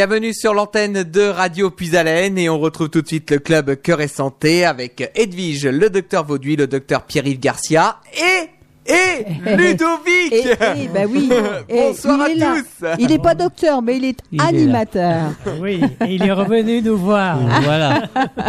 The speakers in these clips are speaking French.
Bienvenue sur l'antenne de Radio Puisalène et on retrouve tout de suite le club Cœur et Santé avec Edwige, le docteur Vauduit, le docteur Pierre-Yves Garcia et et Ludovic. Et, et, bah oui. Et Bonsoir il à est là. tous. Il n'est pas docteur, mais il est Il est là. animateur. Oui, et il est revenu nous voir. Voilà.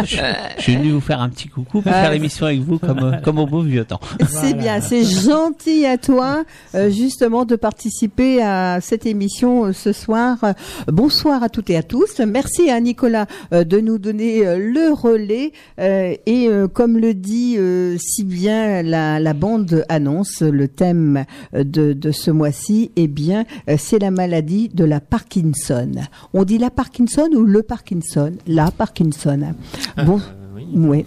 je, je suis venu vous faire un petit coucou pour Ouais. faire l'émission avec vous comme, euh, comme au beau vieux temps. C'est bien, c'est gentil à toi, euh, justement, de participer à cette émission euh, ce soir. Euh, bonsoir à toutes et à tous. Merci à Nicolas euh, de nous donner euh, le relais. Euh, et euh, comme le dit euh, si bien la, la bande annonce, le thème euh, de, de ce mois-ci, eh bien, euh, c'est la maladie de la Parkinson. On dit la Parkinson ou le Parkinson? La Parkinson. Bon, bon,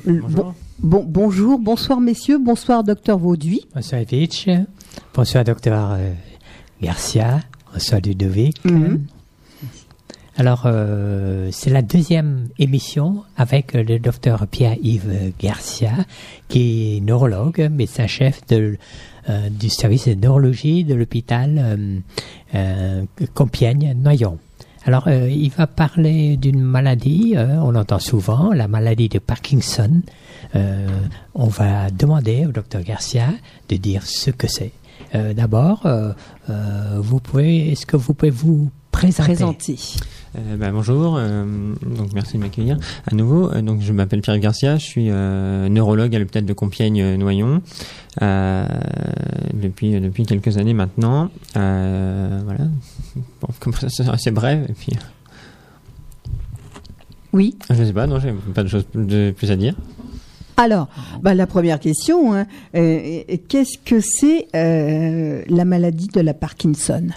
bon, bonjour, bonsoir messieurs, bonsoir docteur Vauduit. Bonsoir Vitch, bonsoir docteur euh, Garcia, bonsoir Ludovic. Mhm. Alors, euh, c'est la deuxième émission avec euh, le docteur Pierre-Yves Garcia, qui est neurologue, médecin-chef de, euh, du service de neurologie de l'hôpital euh, euh, Compiègne-Noyon. Alors, euh, il va parler d'une maladie, euh, on entend souvent, la maladie de Parkinson. Euh, on va demander au docteur Garcia de dire ce que c'est. Euh, D'abord, euh, euh, vous pouvez, est-ce que vous pouvez vous présenter. Euh, bah, bonjour, euh, donc merci de m'accueillir à nouveau. Euh, donc je m'appelle Pierre Garcia, je suis neurologue à l'hôpital de Compiègne-Noyon depuis depuis quelques années maintenant. Voilà, bon, comme ça c'est assez bref. Et puis Oui. Je sais pas, non, j'ai pas de choses de plus à dire. Alors, bah, la première question, hein, qu'est-ce que c'est la maladie de la Parkinson?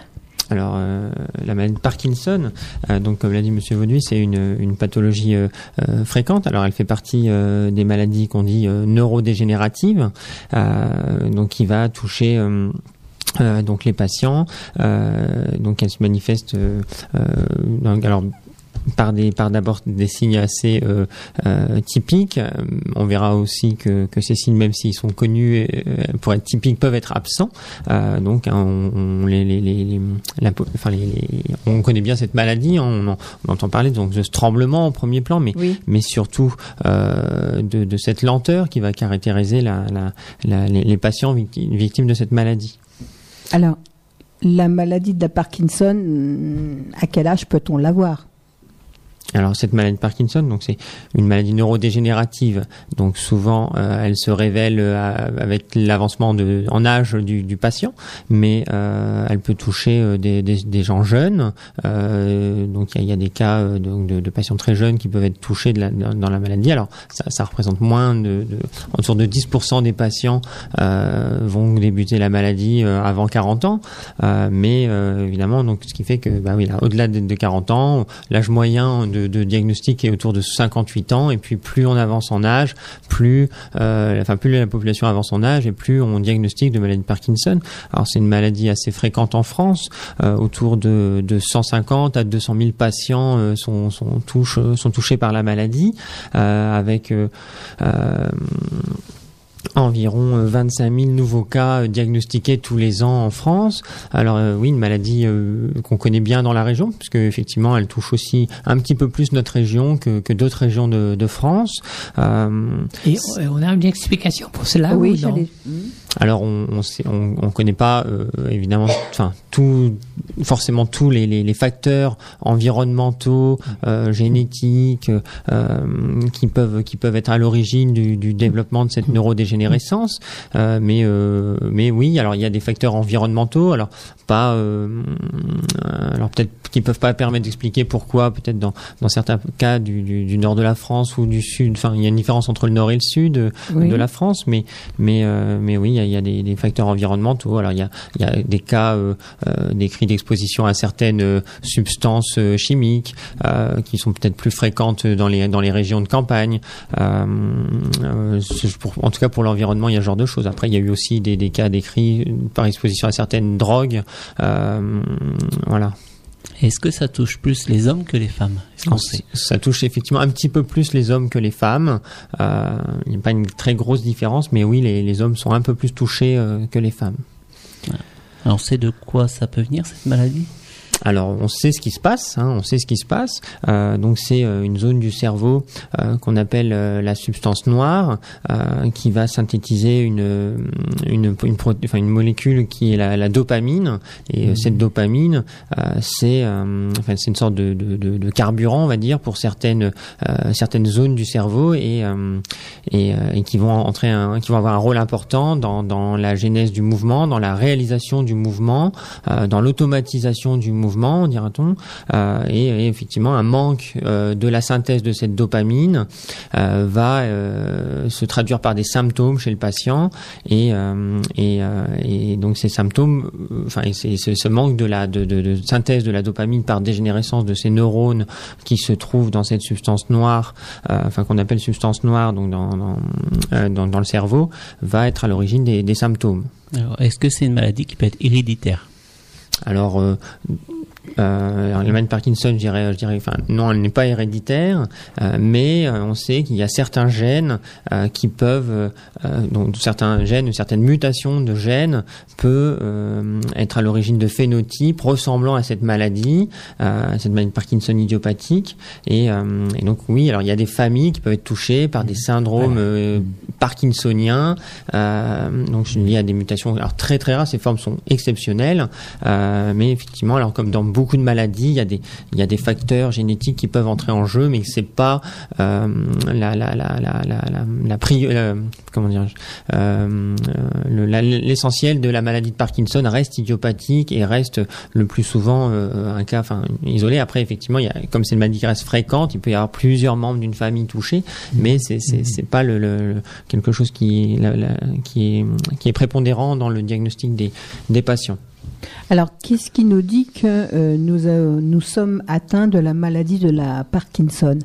Alors, euh, la maladie Parkinson, euh, donc comme l'a dit Monsieur Vauduit, c'est une, pathologie euh, euh, fréquente. Alors, elle fait partie des maladies qu'on dit neurodégénératives, donc qui va toucher. donc les patients, donc elle se manifeste alors par des par d'abord des signes assez euh, euh, typiques. Euh, On verra aussi que, que ces signes, même s'ils sont connus euh, pour être typiques, peuvent être absents. Euh, donc hein, on, on les, les, les, la enfin, on connaît bien cette maladie, hein, on, en- on entend parler donc de ce tremblement au premier plan, mais Oui. mais surtout euh, de, de cette lenteur qui va caractériser la, la, la- les, patients victi- victimes de cette maladie. Alors, la maladie de la Parkinson, à quel âge peut-on l'avoir? Alors cette maladie de Parkinson, donc c'est une maladie neurodégénérative. Donc souvent, euh, elle se révèle euh, avec l'avancement de en âge du, du patient, mais euh, elle peut toucher des, des, gens jeunes. Donc il y a, des cas donc de, de patients très jeunes qui peuvent être touchés de dans, la maladie. Alors ça, ça représente moins de, de autour de 10% des patients vont débuter la maladie avant 40 ans, mais évidemment donc ce qui fait que bah oui là, au-delà de, de 40 ans, l'âge moyen de, de diagnostic est autour de 58 ans et puis plus on avance en âge, plus euh, enfin plus la population avance en âge et plus on diagnostique de maladie de Parkinson. Alors c'est une maladie assez fréquente en France, euh, autour de, de 150 à 200 000 patients euh, sont sont, touchés par la maladie avec environ euh, 25 000 nouveaux cas euh, diagnostiqués tous les ans en France. Alors euh, oui, une maladie euh, qu'on connaît bien dans la région, puisque effectivement elle touche aussi un petit peu plus notre région que, que d'autres régions de, de France. Euh, Et on a une explication pour cela ou non? j'allais- alors on on sait- on, on connaît pas euh, évidemment enfin tout forcément tous les, les, les facteurs environnementaux euh, génétiques euh, qui peuvent qui peuvent être à l'origine du, du développement de cette neurodégénérescence. Mais mais oui alors il y a des facteurs environnementaux. Alors pas alors peut-être qui peuvent pas permettre d'expliquer pourquoi peut-être dans dans certains cas du, du, du nord de la France ou du sud. Enfin il y a une différence entre le nord et le sud Oui. de la France. Mais mais euh, mais oui il y a, il y a des, facteurs environnementaux. Alors il y a des cas euh, euh, décrits d'exposition à certaines euh, substances chimiques qui sont peut-être plus fréquentes dans les régions de campagne. En tout cas pour l'environnement il y a ce genre de choses. Après il y a eu aussi des, des cas décrits par exposition à certaines drogues. Voilà Est-ce que ça touche plus les hommes que les femmes? Sait ça touche effectivement un petit peu plus les hommes que les femmes. Euh, il n'y a pas une très grosse différence, mais oui, les, les hommes sont un peu plus touchés euh, que les femmes. Alors, on sait de quoi ça peut venir cette maladie? Alors, on sait ce qui se passe, hein, on sait ce qui se passe. Euh, donc, c'est euh, une zone du cerveau euh, qu'on appelle euh, la substance noire, euh, qui va synthétiser une une une, pro- enfin, une molécule qui est la, la dopamine. Et euh, cette dopamine, euh, c'est euh, enfin, c'est une sorte de, de, de, de carburant, on va dire, pour certaines euh, certaines zones du cerveau et euh, et, euh, et qui vont entrer un, qui vont avoir un rôle important dans dans la genèse du mouvement, dans la réalisation du mouvement, euh, dans l'automatisation du mouvement, dira-t-on, euh, et, et effectivement un manque euh, de la synthèse de cette dopamine euh, va se traduire par des symptômes chez le patient et et, et donc ces symptômes, enfin c'est- ce, manque de la de, de, de synthèse de la dopamine par dégénérescence de ces neurones qui se trouvent dans cette substance noire, enfin qu'on appelle substance noire, donc dans dans, dans dans le cerveau, va être à l'origine des, des symptômes. Est-ce que c'est une maladie qui peut être héréditaire? Alors, euh, euh, alors, la maladie de Parkinson, je dirais, je dirais, enfin, non, elle n'est pas héréditaire, euh, mais euh, on sait qu'il y a certains gènes euh, qui peuvent, donc certains gènes, certaines mutations de gènes peut euh, être à l'origine de phénotypes ressemblant à cette maladie, euh, cette maladie de Parkinson idiopathique, et, euh, et donc oui, alors il y a des familles qui peuvent être touchées par des syndromes euh, parkinsoniens, euh, donc liés à des mutations alors très très rares, ces formes sont exceptionnelles, euh, mais effectivement, alors comme dans beaucoup de maladies, il y a des, il y a des facteurs génétiques qui peuvent entrer en jeu, mais c'est pas euh, la, la, la, la, la, euh, comment dire, euh, l'essentiel de la maladie de Parkinson reste idiopathique et reste le plus souvent un cas, isolé. Après, effectivement, y a, comme c'est une maladie qui reste fréquente, il peut y avoir plusieurs membres d'une famille touchés, mais c'est c'est pas le, le- quelque chose qui qui est qui est prépondérant dans le diagnostic des des patients. Alors, qu'est-ce qui nous dit que euh, nous, euh, nous sommes atteints de la maladie de la Parkinson?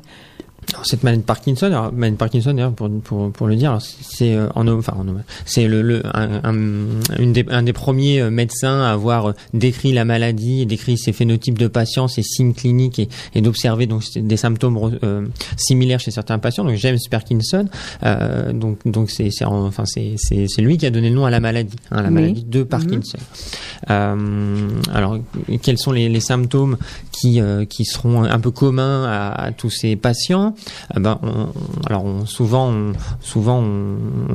Alors, cette maladie de Parkinson, alors, maladie de Parkinson, pour, pour, pour le dire, c'est euh, en, enfin, en- c'est le, le un, un- une des, un des premiers euh, médecins à avoir euh, décrit la maladie, décrit ses phénotypes de patients, ses signes cliniques et, et d'observer donc des symptômes euh, similaires chez certains patients. Donc James Parkinson, euh, donc donc c'est c'est en- enfin c'est c'est c'est lui qui a donné le nom à la maladie, hein, la Oui. maladie de Parkinson. Euh, alors quels sont les, les symptômes qui euh, qui seront un peu communs à, à tous ces patients? Ah ben, on- alors on- souvent, on- souvent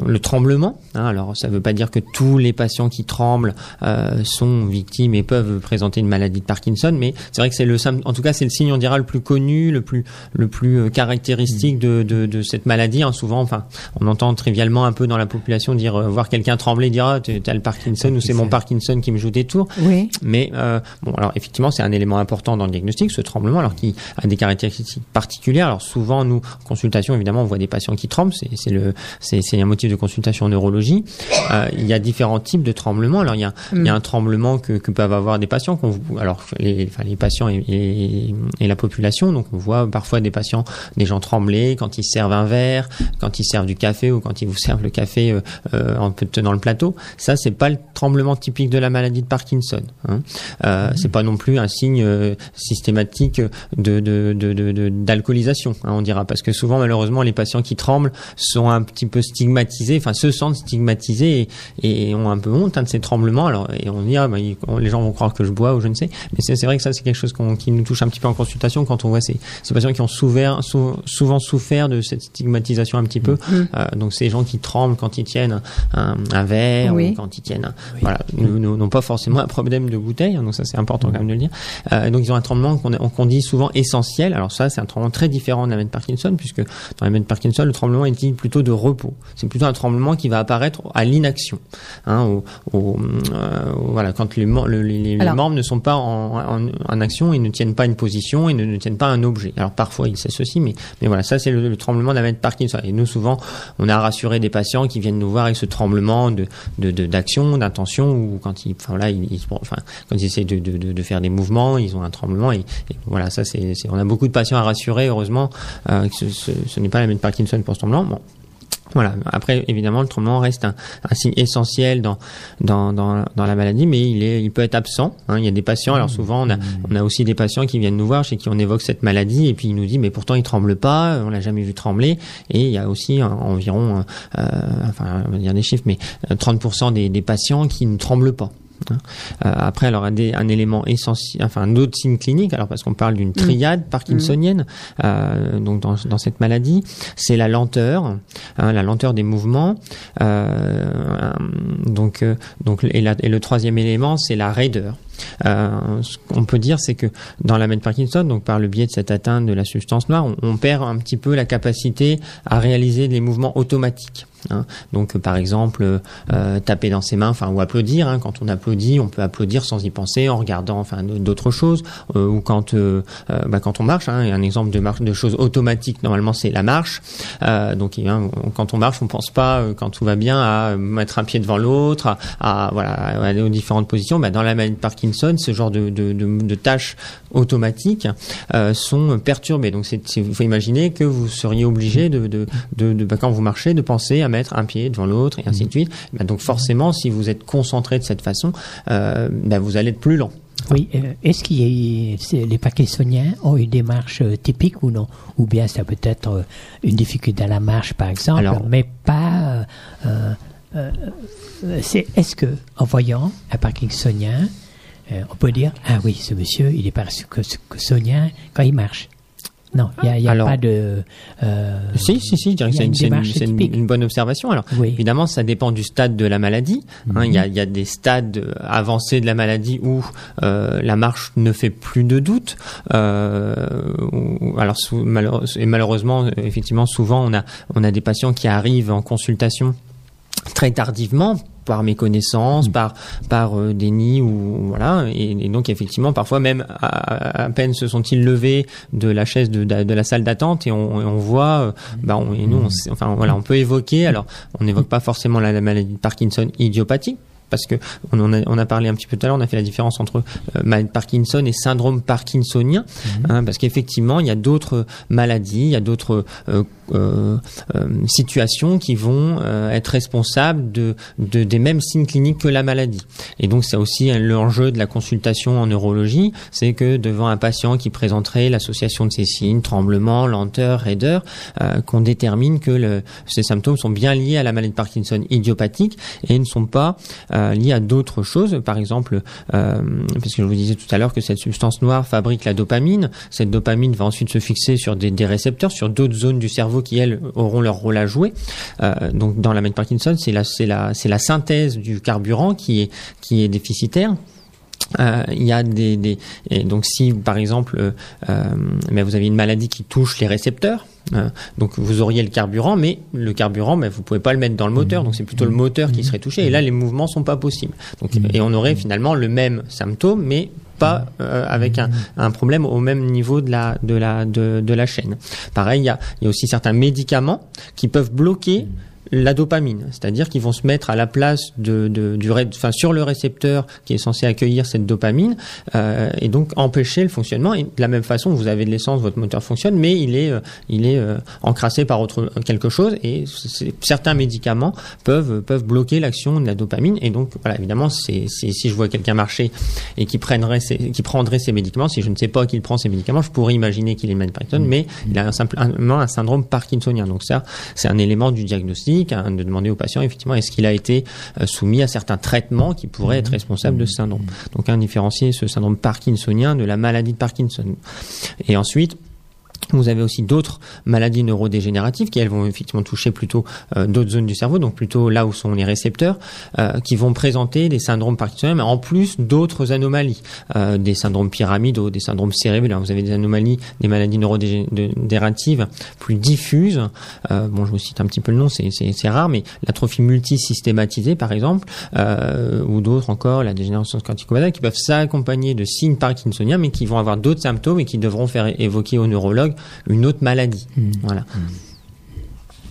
le tremblement. hein, alors ça ne veut pas dire que tous les patients qui tremblent euh, sont victimes et peuvent présenter une maladie de Parkinson, mais c'est vrai que c'est le en tout cas c'est le signe on dira le plus connu, le plus le plus euh, caractéristique de, de, de cette maladie. hein. souvent, enfin, on entend trivialement un peu dans la population dire euh, voir quelqu'un trembler, dire ah, t'as le Parkinson ou c'est mon Parkinson qui me joue des tours. Oui. Mais euh, bon, alors effectivement, c'est un élément important dans le diagnostic, ce tremblement, alors qui a des caractéristiques particulières. Alors souvent, nous, en consultation, évidemment, on voit des patients qui tremblent. C'est le, c'est un motif de consultation en neurologie. Euh, il y a différents types de tremblements. Alors il y a, il y a un tremblement que, que peuvent avoir des patients. qu'on alors les, enfin, les patients et, et, et la population. Donc on voit parfois des patients, des gens trembler quand ils servent un verre, quand ils servent du café ou quand ils vous servent le café euh, euh, en tenant le plateau. Ça, c'est pas le tremblement typique de la maladie de Parkinson. Hein. Euh, C'est pas non plus un signe euh, systématique de de- de- de- de- d'alcoolisation, hein, on dira, parce que souvent, malheureusement, les patients qui tremblent sont un petit peu stigmatisés, enfin se sentent stigmatisés et, et ont un peu honte hein, de ces tremblements. Alors, et on dit, ah, ils- les gens vont croire que je bois ou je ne sais. Mais c'est vrai que ça, c'est quelque chose qui nous touche un petit peu en consultation quand on voit ces, ces patients qui ont souffert, sou- souvent souffert de cette stigmatisation un petit peu. Euh, donc ces gens qui tremblent quand ils tiennent un, un verre Oui. ou quand ils tiennent, un- voilà, nous- nous- n'ont pas forcément un problème de bouteille. hein, donc ça, c'est important quand même de le dire. Euh, donc ils ont un tremblement qu'on dit souvent essentiel. Alors ça, c'est un tremblement très différent de la de Parkinson, puisque dans la maladie de Parkinson, le tremblement est dit plutôt de repos. C'est plutôt un tremblement qui va apparaître à l'inaction. Hein, au, au- euh, voilà, quand les, mem- le- les- les Alors- membres ne sont pas en, en- en action, ils ne tiennent pas une position, ils ne, ne tiennent pas un objet. Alors parfois ils s'associent, mais, mais voilà, ça c'est le, le tremblement de la maladie de Parkinson. Et nous souvent, on a rassuré des patients qui viennent nous voir avec ce tremblement de de- de- d'action, d'intention, ou quand ils, enfin voilà, ils, enfin quand ils essaient de, de, de, de faire des mouvements, ils ont un tremblement. Et, et voilà, ça c'est, on a beaucoup de patients à rassurer. Heureusement, ce, ce, n'est pas la de Parkinson pour ce tremblement. Bon, voilà. Après, évidemment, le tremblement reste un, signe essentiel dans, la maladie, mais il, peut être absent. hein. Il y a des patients, alors souvent, on a, aussi des patients qui viennent nous voir, chez qui on évoque cette maladie, et puis ils nous disent, mais pourtant, il tremble pas, on l'a jamais vu trembler. Et il y a aussi euh, environ, euh, enfin, on va dire des chiffres, mais euh, 30% des, des patients qui ne tremblent pas. Hein. Euh, après, alors un, des- un élément essentiel, enfin un autre signe clinique, alors parce qu'on parle d'une triade parkinsonienne, euh, donc dans, dans cette maladie, c'est la lenteur, hein, la lenteur des mouvements. Euh, donc, euh, donc et, la- et le troisième élément, c'est la raideur. Euh, ce qu'on peut dire, c'est que dans la maladie de Parkinson, donc par le biais de cette atteinte de la substance noire, on, perd un petit peu la capacité à réaliser des mouvements automatiques. hein. Donc, par exemple, euh, taper dans ses mains, enfin, ou applaudir. hein. Quand on applaudit, on peut applaudir sans y penser, en regardant, enfin, d'autres choses. Euh, ou quand, euh, euh, bah, quand on marche, hein, un exemple de marche, de choses automatiques. Normalement, c'est la marche. Euh, donc, on- quand on marche, on pense pas, euh, quand tout va bien, à mettre un pied devant l'autre, à, voilà, aller aux différentes positions. Bah, dans la maladie de Parkinson, ce genre de, de, de, de tâches automatiques euh, sont perturbées. Donc, il faut imaginer que vous seriez obligé de, de, de, de- bah, quand vous marchez, de penser à mettre un pied devant l'autre et ainsi de suite. Bah, donc, forcément, si vous êtes concentré de cette façon, euh, bah, vous allez être plus lent. Oui, euh, est-ce c'est- les Parkinsoniens ont une démarche typique ou non? Ou bien ça peut être une difficulté à la marche, par exemple, Alors- mais pas. euh, euh, est-ce que, en voyant un Parkinsonien, euh, on peut dire Ah oui, ce monsieur, il est Parkinsonien quand il marche Non, il n'y a, Alors- pas de. euh, Si, si, si, que c'est une, une une- une- bonne observation. Alors, Oui. évidemment, ça dépend du stade de la maladie. hein. Il y, a, il y a des stades euh, avancés de la maladie où euh, la marche ne fait plus de doute. Euh, alors, et malheureusement, effectivement, souvent, on a, on a des patients qui arrivent en consultation très tardivement par méconnaissance, par par euh, déni ou voilà. Et, et donc effectivement parfois même à, à peine se sont-ils levés de la chaise de, de, de la salle d'attente et on, et on voit euh, bah on, et nous on sait- enfin voilà on peut évoquer. Alors on n'évoque pas forcément la, la maladie de Parkinson idiopathique parce que on, en a, on a parlé un petit peu tout à l'heure, on a fait la différence entre euh, maladie de Parkinson et syndrome parkinsonien, hein, parce qu'effectivement, il y a d'autres maladies, il y a d'autres euh, euh, euh, situations qui vont euh, être responsables de, de des mêmes signes cliniques que la maladie. Et donc, c'est aussi l'enjeu de la consultation en neurologie, c'est que devant un patient qui présenterait l'association de ces signes, tremblement, lenteur, raideur, euh, qu'on détermine que le, ces symptômes sont bien liés à la maladie de Parkinson idiopathique et ne sont pas euh, liés à d'autres choses. Par exemple, euh, parce que je vous disais tout à l'heure que cette substance noire fabrique la dopamine. Cette dopamine va ensuite se fixer sur des, récepteurs, sur d'autres zones du cerveau qui elles auront leur rôle à jouer. Euh, donc dans la maladie de Parkinson, c'est la, synthèse du carburant qui est déficitaire. Euh, il y a des, des et donc si par exemple euh, euh, mais vous avez une maladie qui touche les récepteurs euh, donc vous auriez le carburant mais le carburant mais vous pouvez pas le mettre dans le moteur donc c'est plutôt le moteur qui serait touché et là les mouvements sont pas possibles. Donc et on aurait finalement le même symptôme mais pas euh, avec un, un problème au même niveau de la de la de, de la chaîne. Pareil il y a, il y a aussi certains médicaments qui peuvent bloquer la dopamine, c'est-à-dire qu'ils vont se mettre à la place de, de du ré- enfin sur le récepteur qui est censé accueillir cette dopamine euh, et donc empêcher le fonctionnement. Et de la même façon, vous avez de l'essence, votre moteur fonctionne, mais il est euh, il est euh, encrassé par autre quelque chose et certains médicaments peuvent peuvent bloquer l'action de la dopamine et donc voilà évidemment c'est si je vois quelqu'un marcher et qui prendrait ces, qui prendrait ces médicaments, si je ne sais pas qu'il prend ces médicaments, je pourrais imaginer qu'il est Parkinson, mais il a un simplement un syndrome parkinsonien. Donc ça, c'est un élément du diagnostic, hein, de demander au patient effectivement est-ce qu'il a été euh, soumis à certains traitements qui pourraient être responsables de ce syndrome? Donc un différencier ce syndrome parkinsonien de la maladie de Parkinson. Et ensuite vous avez aussi d'autres maladies neurodégénératives qui elles vont effectivement toucher plutôt euh, d'autres zones du cerveau, donc plutôt là où sont les récepteurs, euh, qui vont présenter des syndromes parkinsoniens, mais en plus d'autres anomalies, euh, des syndromes pyramidaux, des syndromes cérébraux. Vous avez des anomalies, des maladies neurodégénératives plus diffuses. Bon, je vous cite un petit peu le nom, c'est rare, mais l'atrophie multisystématisée, par exemple, ou d'autres encore, la dégénérescence corticobasale, qui peuvent s'accompagner de signes parkinsoniens, mais qui vont avoir d'autres symptômes et qui devront faire évoquer au neurologue une autre maladie. Voilà.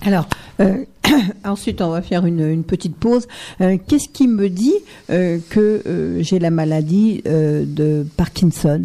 Alors, euh, ensuite, on va faire une, une petite pause. Euh, Qu'est-ce qui me dit euh, que j'ai la maladie de Parkinson?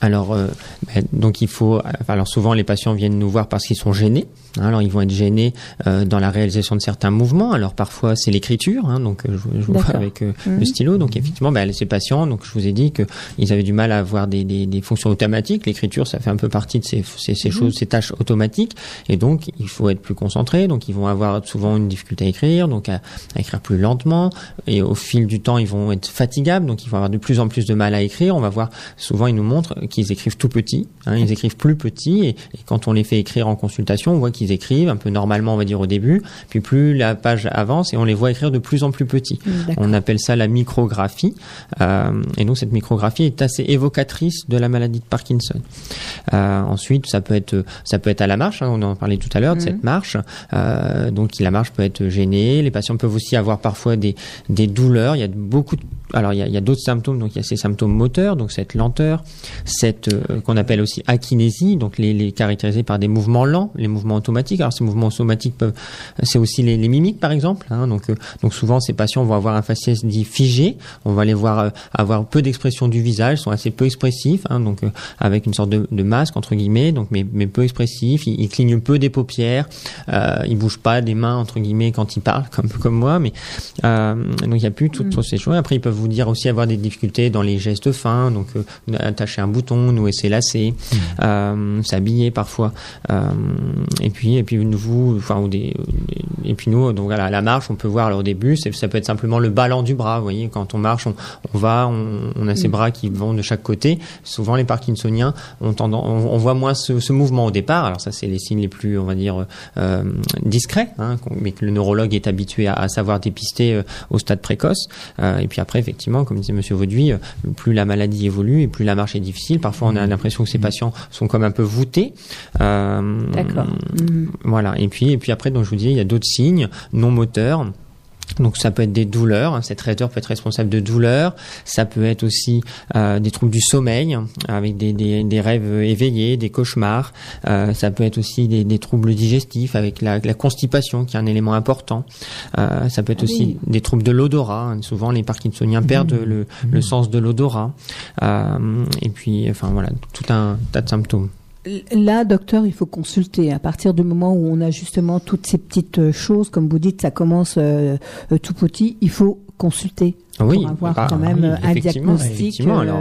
Alors, euh, ben, donc il faut. Alors souvent, les patients viennent nous voir parce qu'ils sont gênés. Hein. alors, ils vont être gênés euh, dans la réalisation de certains mouvements. Alors parfois, c'est l'écriture. hein, donc, euh, je, je vous vois avec euh, Mhm. le stylo. Donc, effectivement, ben, ces patients. Donc, je vous ai dit que ils avaient du mal à avoir des, des, des fonctions automatiques. L'écriture, ça fait un peu partie de ces, ces, ces choses, ces tâches automatiques. Et donc, il faut être plus concentré. Donc, ils vont avoir souvent une difficulté à écrire, donc à, à écrire plus lentement. Et au fil du temps, ils vont être fatigables. Donc, ils vont avoir de plus en plus de mal à écrire. On va voir souvent, ils nous montrent qu'ils écrivent tout petit. Hein, ils écrivent plus petit. Et, et quand on les fait écrire en consultation, on voit qu'ils écrivent un peu normalement, on va dire au début. Puis plus la page avance et on les voit écrire de plus en plus petit. D'accord. On appelle ça la micrographie. Euh, et donc cette micrographie est assez évocatrice de la maladie de Parkinson. Euh, ensuite, ça peut être ça peut être à la marche. hein, on en parlait tout à l'heure de cette marche. Euh, donc la marche peut être gênée. Les patients peuvent aussi avoir parfois des des douleurs. Il y a beaucoup de alors il y a, a d'autres symptômes. Donc il y a ces symptômes moteurs, donc cette lenteur, cette euh, qu'on appelle aussi akinésie, donc les, les caractérisés par des mouvements lents, les mouvements automatiques. Alors ces mouvements automatiques peuvent, c'est aussi les, les mimiques par exemple. hein. donc euh, donc souvent ces patients vont avoir un faciès dit figé. On va les voir euh, avoir peu d'expression du visage, sont assez peu expressifs, hein, donc euh, avec une sorte de, de masque entre guillemets, donc mais, mais peu expressifs. Ils, ils clignent peu des paupières, euh, ils bougent pas des mains entre guillemets quand ils parlent, comme comme moi. Mais euh, donc il y a plus toutes toutes ces choses. Après ils peuvent vous dire aussi avoir des difficultés dans les gestes fins, donc euh, attacher un bout boutons, nouer ses lacets, s'habiller parfois. Euh, et puis et puis vous, enfin ou des et puis nous donc voilà, à la marche, on peut voir alors, au début, ça peut être simplement le ballon du bras. Vous voyez, quand on marche, on, on va, on, on a ses bras qui vont de chaque côté. Souvent, les Parkinsoniens ont tendance, on, on voit moins ce, ce mouvement au départ. Alors ça, c'est les signes les plus, on va dire, euh, discrets, hein, mais que le neurologue est habitué à, à savoir dépister euh, au stade précoce. Euh, et puis après, effectivement, comme disait Monsieur Vauduit, euh, plus la maladie évolue et plus la marche est difficile. Parfois, on a l'impression que ces patients sont comme un peu voûtés. Euh, D'accord. Mhm. voilà. Et puis, et puis après, donc je vous disais, il y a d'autres signes non moteurs. Donc ça peut être des douleurs, hein, cette raideur peut être responsable de douleurs, ça peut être aussi euh, des troubles du sommeil, avec des, des, des rêves éveillés, des cauchemars, Euh, ça peut être aussi des, des troubles digestifs, avec la, la constipation qui est un élément important, Euh, ça peut être Ah aussi des troubles de l'odorat, hein. souvent les parkinsoniens perdent le, le sens de l'odorat, et puis enfin voilà, tout un tas de symptômes. Là, docteur, il faut consulter. À partir du moment où on a justement toutes ces petites euh, choses, comme vous dites, ça commence euh, euh, tout petit, il faut consulter Oui, pour avoir ah, quand même oui, un diagnostic euh, alors,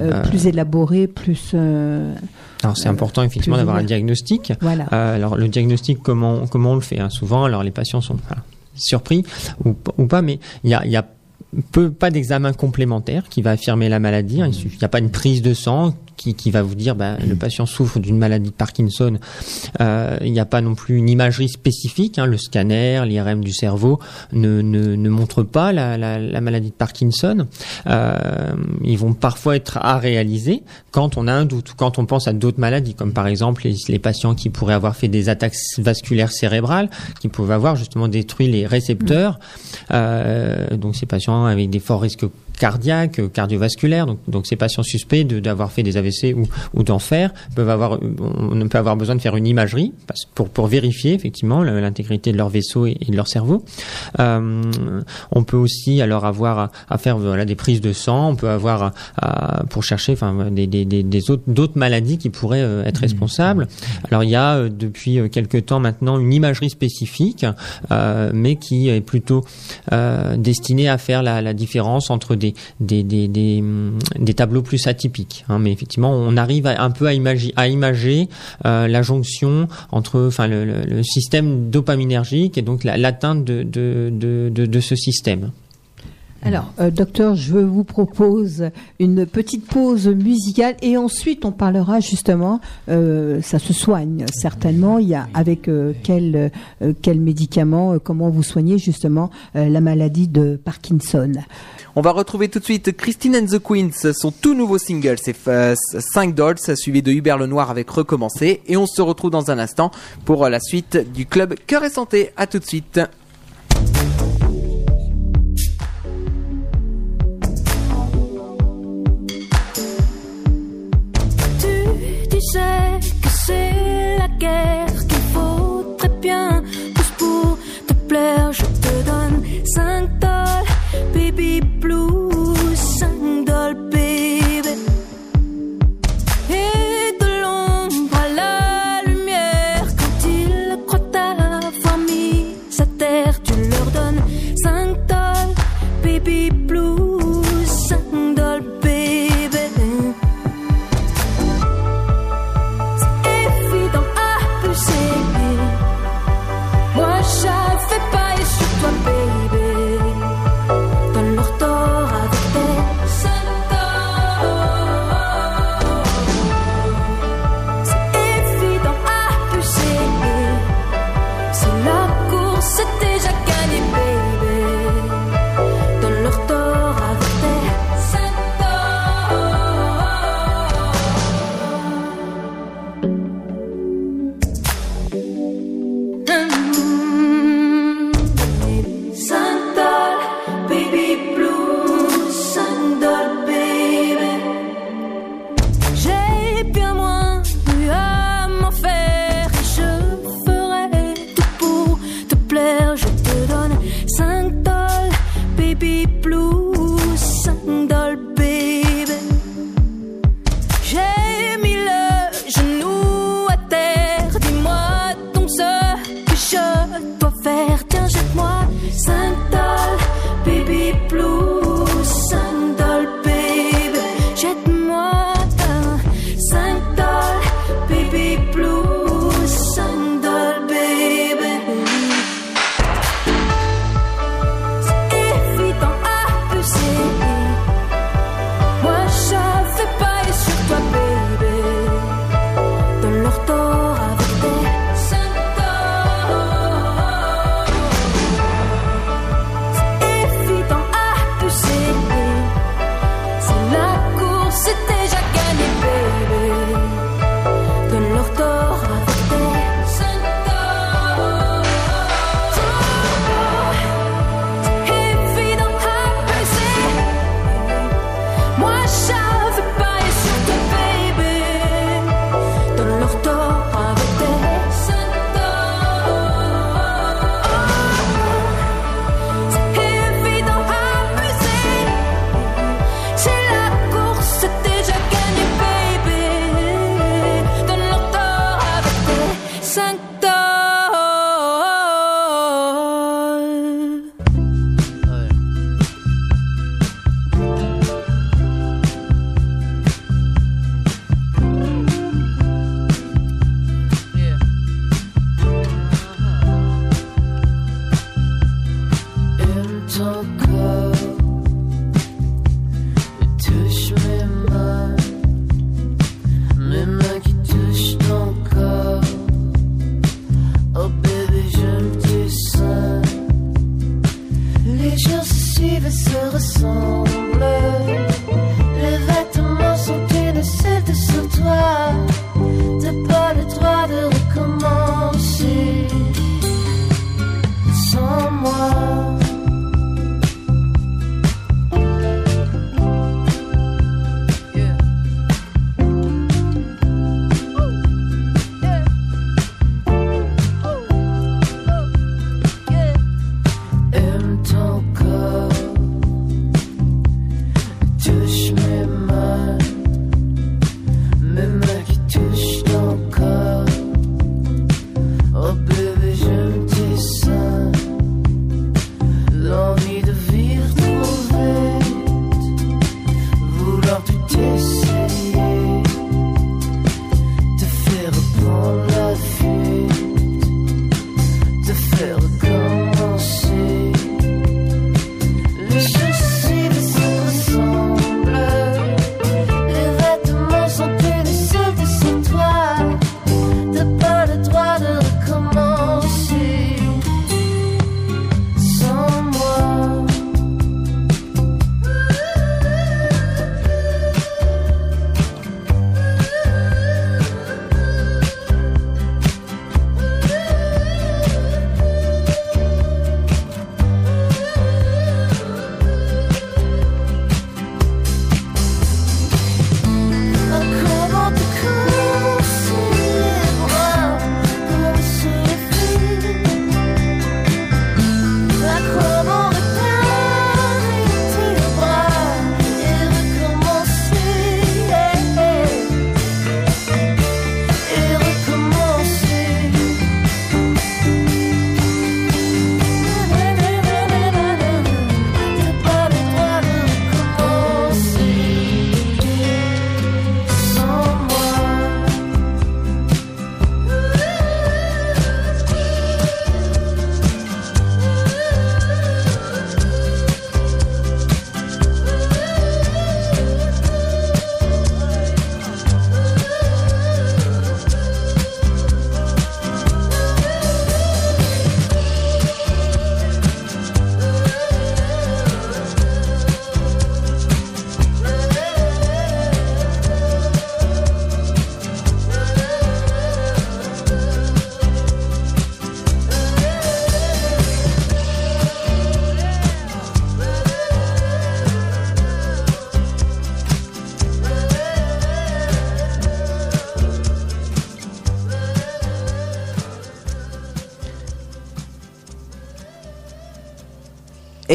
euh, euh, plus élaboré, plus Alors c'est important effectivement d'avoir un diagnostic. voilà. Alors le diagnostic, comment comment on le fait hein? Souvent, alors les patients sont voilà, surpris ou, pas, mais il y a, y a pas d'examen complémentaire qui va affirmer la maladie. hein. Il n'y a pas une prise de sang qui, qui va vous dire ben, le patient souffre d'une maladie de Parkinson. Euh, il n'y a pas non plus une imagerie spécifique. hein. Le scanner, l'IRM du cerveau ne, ne, ne montre pas la, la, la maladie de Parkinson. Euh, ils vont parfois être à réaliser quand on a un doute, quand on pense à d'autres maladies, comme par exemple les, les patients qui pourraient avoir fait des attaques vasculaires cérébrales, qui pouvaient avoir justement détruit les récepteurs. Euh, donc ces patients avec des forts risques cardiaques, cardiovasculaires, donc, donc ces patients suspects de- d'avoir fait des AVC ou, ou d'en faire peuvent avoir, on peut avoir besoin de faire une imagerie pour, pour vérifier effectivement l'intégrité de leur vaisseau et, et de leur cerveau. Euh, on peut aussi alors avoir à, à faire voilà des prises de sang, on peut avoir à- à- pour chercher enfin des, des, des, autres d'autres maladies qui pourraient euh, être responsables. Alors il y a euh, depuis quelques temps maintenant une imagerie spécifique, euh, mais qui est plutôt euh, destinée à faire la, la différence entre des hum, des tableaux plus atypiques. hein. mais effectivement, on arrive un peu à imager, euh, la jonction entre le, système dopaminergique et donc la- l'atteinte de ce système. Alors, euh, docteur, je vous propose une petite pause musicale et ensuite on parlera justement, euh, ça se soigne certainement, il y a avec euh, quel, euh, quel médicament, euh, comment vous soignez justement euh, la maladie de Parkinson. On va retrouver tout de suite Christine and the Queens, son tout nouveau single, c'est 5 Dolls, suivi de Hubert Lenoir avec Recommencer. Et on se retrouve dans un instant pour la suite du club Cœur et Santé. À tout de suite. Guerre qu'il faut très bien. Tous pour te plaire, je te donne 5 dollars, baby blues, 5 dollars,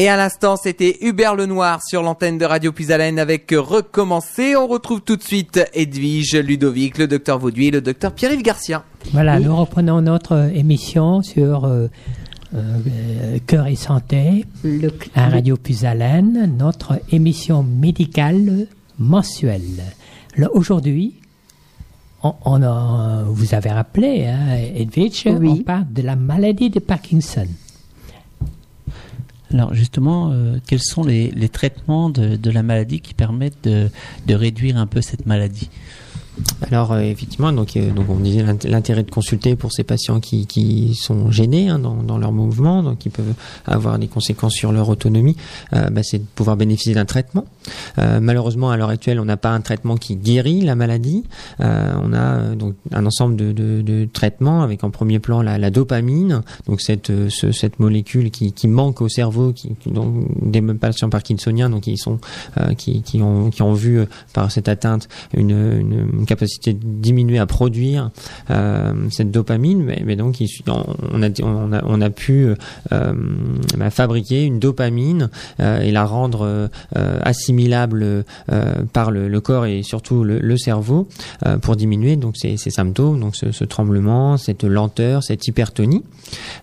Et à l'instant, c'était Hubert Lenoir sur l'antenne de Radio Puisalène avec Recommencer. On retrouve tout de suite Edwige, Ludovic, le docteur Vauduit et le docteur Pierre-Yves Garcia. Voilà, nous reprenons notre euh, émission sur euh, euh, Cœur et Santé Le, à Radio Puisalène, notre émission médicale mensuelle. Aujourd'hui, on, on a- vous avez rappelé, hein, Edwige, Oui. on parle de la maladie de Parkinson. Alors justement, euh, quels sont les, traitements de, la maladie qui permettent de réduire un peu cette maladie? Alors euh, effectivement, donc, euh, donc on disait l'int- l'intérêt de consulter pour ces patients qui, qui sont gênés hein, dans, dans leur mouvement, donc qui peuvent avoir des conséquences sur leur autonomie, euh, bah, c'est de pouvoir bénéficier d'un traitement. Malheureusement, à l'heure actuelle, on n'a pas un traitement qui guérit la maladie. On a donc un ensemble de, de, traitements avec en premier plan la, dopamine, donc cette, ce- cette molécule qui, qui manque au cerveau, qui, dont des patients parkinsoniens, donc qui sont qui, qui ont qui ont vu par cette atteinte une, une capacité de diminuer à produire euh, cette dopamine, mais, donc on, a, on, a, on a pu euh, bah, fabriquer une dopamine euh, et la rendre euh, assimilable euh, par le, corps et surtout le, cerveau euh, pour diminuer donc ces, symptômes, donc ce, tremblement, cette lenteur, cette hypertonie.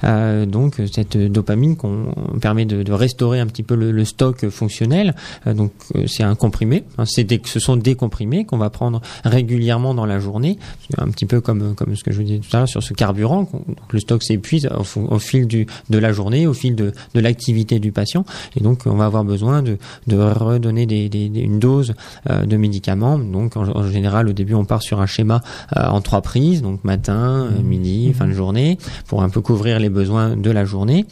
Euh, donc cette dopamine qu'on permet de, restaurer un petit peu le, stock fonctionnel. Euh, donc euh, c'est un comprimé, hein, c'est ce sont des comprimés qu'on va prendre régulièrement dans la journée, un petit peu comme comme ce que je vous disais tout à l'heure sur ce carburant. donc le stock s'épuise au, fil du, de la journée, au fil de, de l'activité du patient, et donc on va avoir besoin de, de redonner des, des- des- une dose euh, de médicaments. Donc en, en général au début on part sur un schéma euh, en trois prises, donc matin, euh, midi, fin de journée, pour un peu couvrir les besoins de la journée.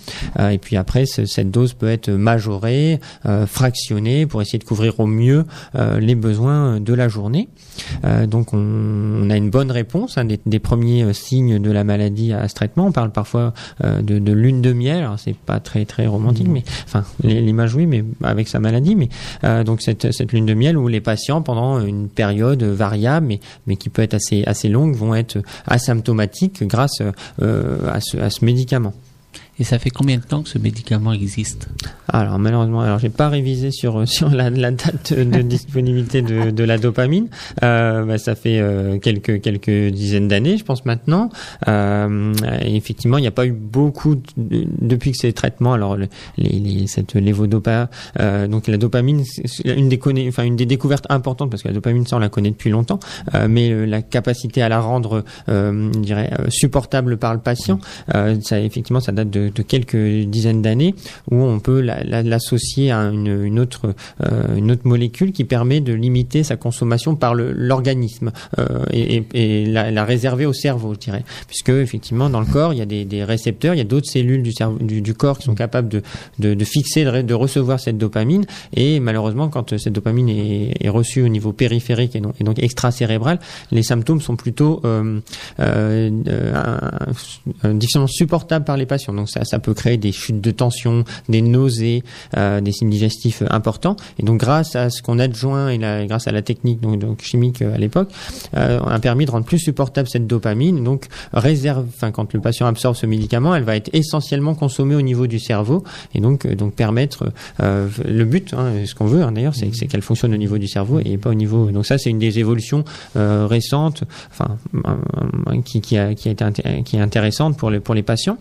Et puis après, ce- cette dose peut être majorée, fractionnée, pour essayer de couvrir au mieux les besoins de la journée. Euh, donc on, on a une bonne réponse hein, des, des premiers euh, signes de la maladie à ce traitement. On parle parfois euh, de, de lune de miel. Alors c'est pas très très romantique, mais enfin l'image oui, mais avec sa maladie. Mais donc cette, cette lune de miel où les patients pendant une période variable, mais mais qui peut être assez assez longue, vont être asymptomatiques grâce euh, à, ce, à ce médicament. Et ça fait combien de temps que ce médicament existe Alors malheureusement, alors j'ai pas révisé sur sur la, la date de disponibilité de, de la dopamine. Euh, bah, ça fait euh, quelques quelques dizaines d'années, je pense maintenant. Euh, effectivement, il n'y a pas eu beaucoup de- depuis que ces traitements. Alors le- les, les cette lévodopa, euh, donc la dopamine, une des conna- enfin une des découvertes importantes parce que la dopamine, ça on la connaît depuis longtemps, euh, mais euh, la capacité à la rendre, euh, je dirais, euh, supportable par le patient, euh, ça effectivement ça date de, de quelques dizaines d'années où on peut la- la- l'associer à une, autre euh, une autre molécule qui permet de limiter sa consommation par l'organisme euh, et, la, réserver au cerveau, je dirais, puisque effectivement dans le corps il y a des, récepteurs, il y a d'autres cellules du cerveau du, corps qui sont capables de, de, fixer, de, recevoir cette dopamine et malheureusement quand cette dopamine est, reçue au niveau périphérique et donc, extracérébral, les symptômes sont plutôt euh, euh, euh, difficilement supportables par les patients. Donc ça, peut créer des chutes de tension, des nausées, euh, des signes digestifs importants. Et donc grâce à ce qu'on adjoint et grâce à la technique chimique euh, à l'époque, euh, on a permis de rendre plus supportable cette dopamine. Donc réserve, enfin quand le patient absorbe ce médicament, elle va être essentiellement consommée au niveau du cerveau et donc donc permettre le but, hein, ce qu'on veut hein, d'ailleurs, c'est qu'elle fonctionne au niveau du cerveau et pas au niveau. Donc ça c'est une des évolutions récentes, enfin qui, qui a été qui est intéressante pour les pour les patients.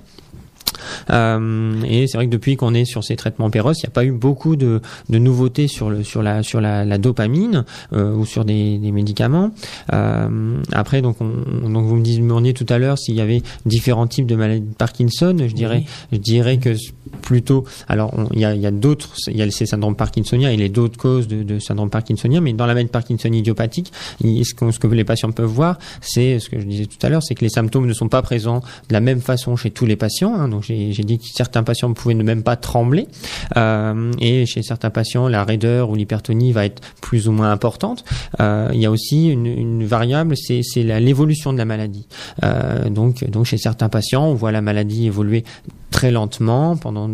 Euh, et c'est vrai que depuis qu'on est sur ces traitements Péros, il n'y a pas eu beaucoup de, de nouveautés sur le sur la sur la, la dopamine euh, ou sur des, des médicaments. Euh, après, donc, on, donc vous me demandiez tout à l'heure s'il y avait différents types de maladies de Parkinson. Je dirais je dirais que plutôt. Alors, il y a, y a d'autres, il y a ces syndromes parkinsoniens et les d'autres causes de, de syndrome parkinsonien, mais dans la maladie de Parkinson idiopathique, ce, que les patients peuvent voir, c'est ce que je disais tout à l'heure, c'est que les symptômes ne sont pas présents de la même façon chez tous les patients. hein. donc, j'ai dit que certains patients pouvaient ne même pas trembler, euh, et chez certains patients, la raideur ou l'hypertonie va être plus ou moins importante. Euh, il y a aussi une, une variable, c'est l'évolution de la maladie. Euh, donc, donc, chez certains patients, on voit la maladie évoluer très lentement pendant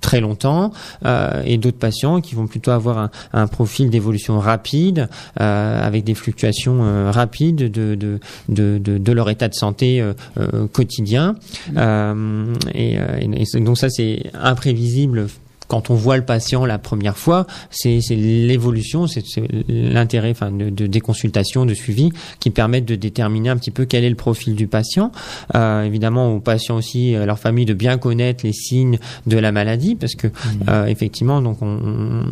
très longtemps euh, et d'autres patients qui vont plutôt avoir un, un profil d'évolution rapide euh, avec des fluctuations euh, rapides de, de, de, de, de leur état de santé quotidien. Euh, et, et- et c'est- donc ça c'est imprévisible quand on voit le patient la première fois, c'est l'évolution, c'est l'intérêt enfin, de, de, des consultations, de suivi, qui permettent de déterminer un petit peu quel est le profil du patient. Euh, évidemment, aux patients aussi, à leur famille, de bien connaître les signes de la maladie, parce que euh, effectivement, donc on,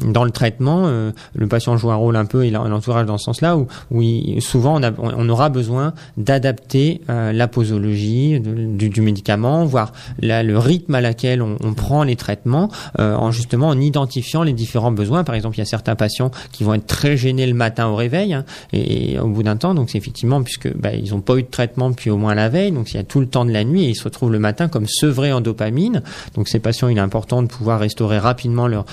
on- dans le traitement, euh, le patient joue un rôle un peu et l'en- l'entourage dans ce sens-là, où, où il- souvent on, a- on- aura besoin d'adapter euh, la posologie de- du, du médicament, voire la- le rythme à laquelle on, on prend les traitements, euh, en justement en identifiant les différents besoins. Par exemple, il y a certains patients qui vont être très gênés le matin au réveil, hein, et, au bout d'un temps, donc c'est effectivement puisque bah, ils n'ont pas eu de traitement depuis au moins la veille, donc il y a tout le temps de la nuit et ils se retrouvent le matin comme sevrés en dopamine. Donc ces patients, il est important de pouvoir restaurer rapidement leur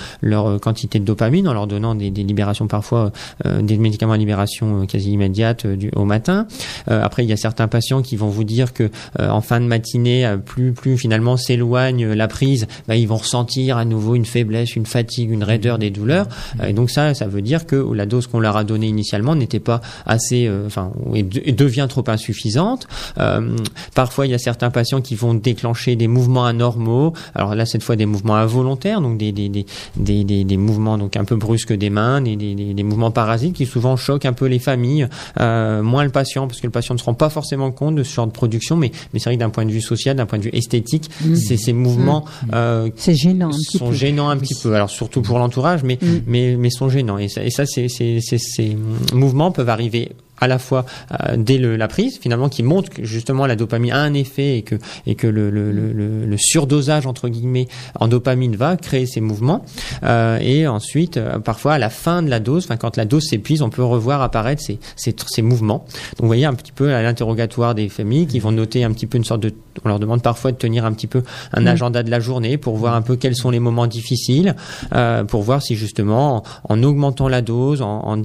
euh, quantité de dopamine en leur donnant des, libérations parfois euh, des médicaments à libération euh, quasi immédiate au matin. Après, il y a certains patients qui vont vous dire que en fin de matinée, plus plus finalement s'éloigne la prise, bah, ils vont ressentir à nouveau une une faiblesse, une fatigue, une raideur, des douleurs. Euh, Et donc ça, ça veut dire que la dose qu'on leur a donnée initialement n'était pas assez, euh, enfin, et, de- et devient trop insuffisante. Euh, parfois, il y a certains patients qui vont déclencher des mouvements anormaux. Alors là, cette fois, des mouvements involontaires, donc des des des des, des, des mouvements donc un peu brusques des mains, des, des, mouvements parasites qui souvent choquent un peu les familles, euh, moins le patient, parce que le patient ne se rend pas forcément compte de ce genre de production, mais mais c'est vrai que d'un point de vue social, d'un point de vue esthétique, c'est ces mouvements euh, C'est gênant sont peu. Gênants un petit peu. Alors surtout pour l'entourage, mais Mm. mais mais sont gênants. Et ça, et ça c'est c'est c'est- ces mouvements peuvent arriver à la fois euh, dès le, la prise, finalement, qui montre que justement la dopamine a un effet et que et que le le, le, surdosage entre guillemets en dopamine va créer ces mouvements. Euh, et ensuite, euh, parfois à la fin de la dose, enfin quand la dose s'épuise, on peut revoir apparaître ces, ces ces mouvements. Donc vous voyez un petit peu à l'interrogatoire des familles qui vont noter un petit peu une sorte de, on leur demande parfois de tenir un petit peu un agenda de la journée pour voir un peu quels sont les moments difficiles, euh, pour voir si justement en, en augmentant la dose, en, en,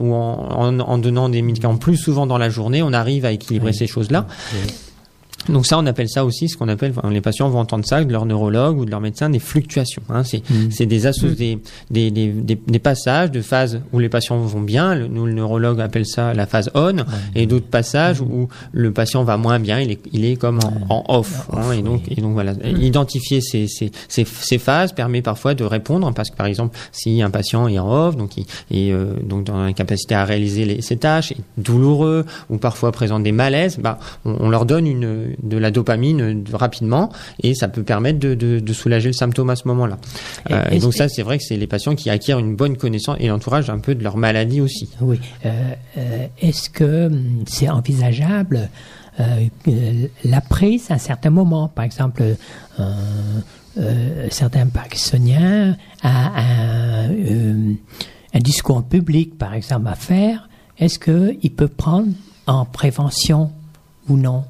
ou en, en, en donnant des médicaments plus souvent dans la journée, on arrive à équilibrer ces choses-là. Donc ça, on appelle ça aussi ce qu'on appelle, enfin, les patients vont entendre ça de leur neurologue ou de leur médecin, des fluctuations. Hein. C'est des, assos, des, des, des, des, des passages de phases où les patients vont bien. Le- nous, le neurologue appelle ça la phase on, et d'autres passages où le patient va moins bien. Il est, il est comme en, en off. hein. et donc, et donc voilà, identifier ces, ces, ces, ces phases permet parfois de répondre parce que par exemple, si un patient est en off, donc il est euh, donc dans l'incapacité à réaliser les, ses tâches, est douloureux ou parfois présente des malaises, bah, on, on leur donne une de la dopamine euh, rapidement et ça peut permettre de, de, de soulager le symptôme à ce moment-là. Et- Euh, et donc ça, c'est vrai que c'est les patients qui acquièrent une bonne connaissance et l'entourage un peu de leur maladie aussi. Oui. Euh, Est-ce que hum, c'est envisageable euh, la prise à un certain moment? Par exemple, certains Parkinsoniens a un, un discours public, par exemple, à faire. Est-ce qu'il peut prendre en prévention ou non?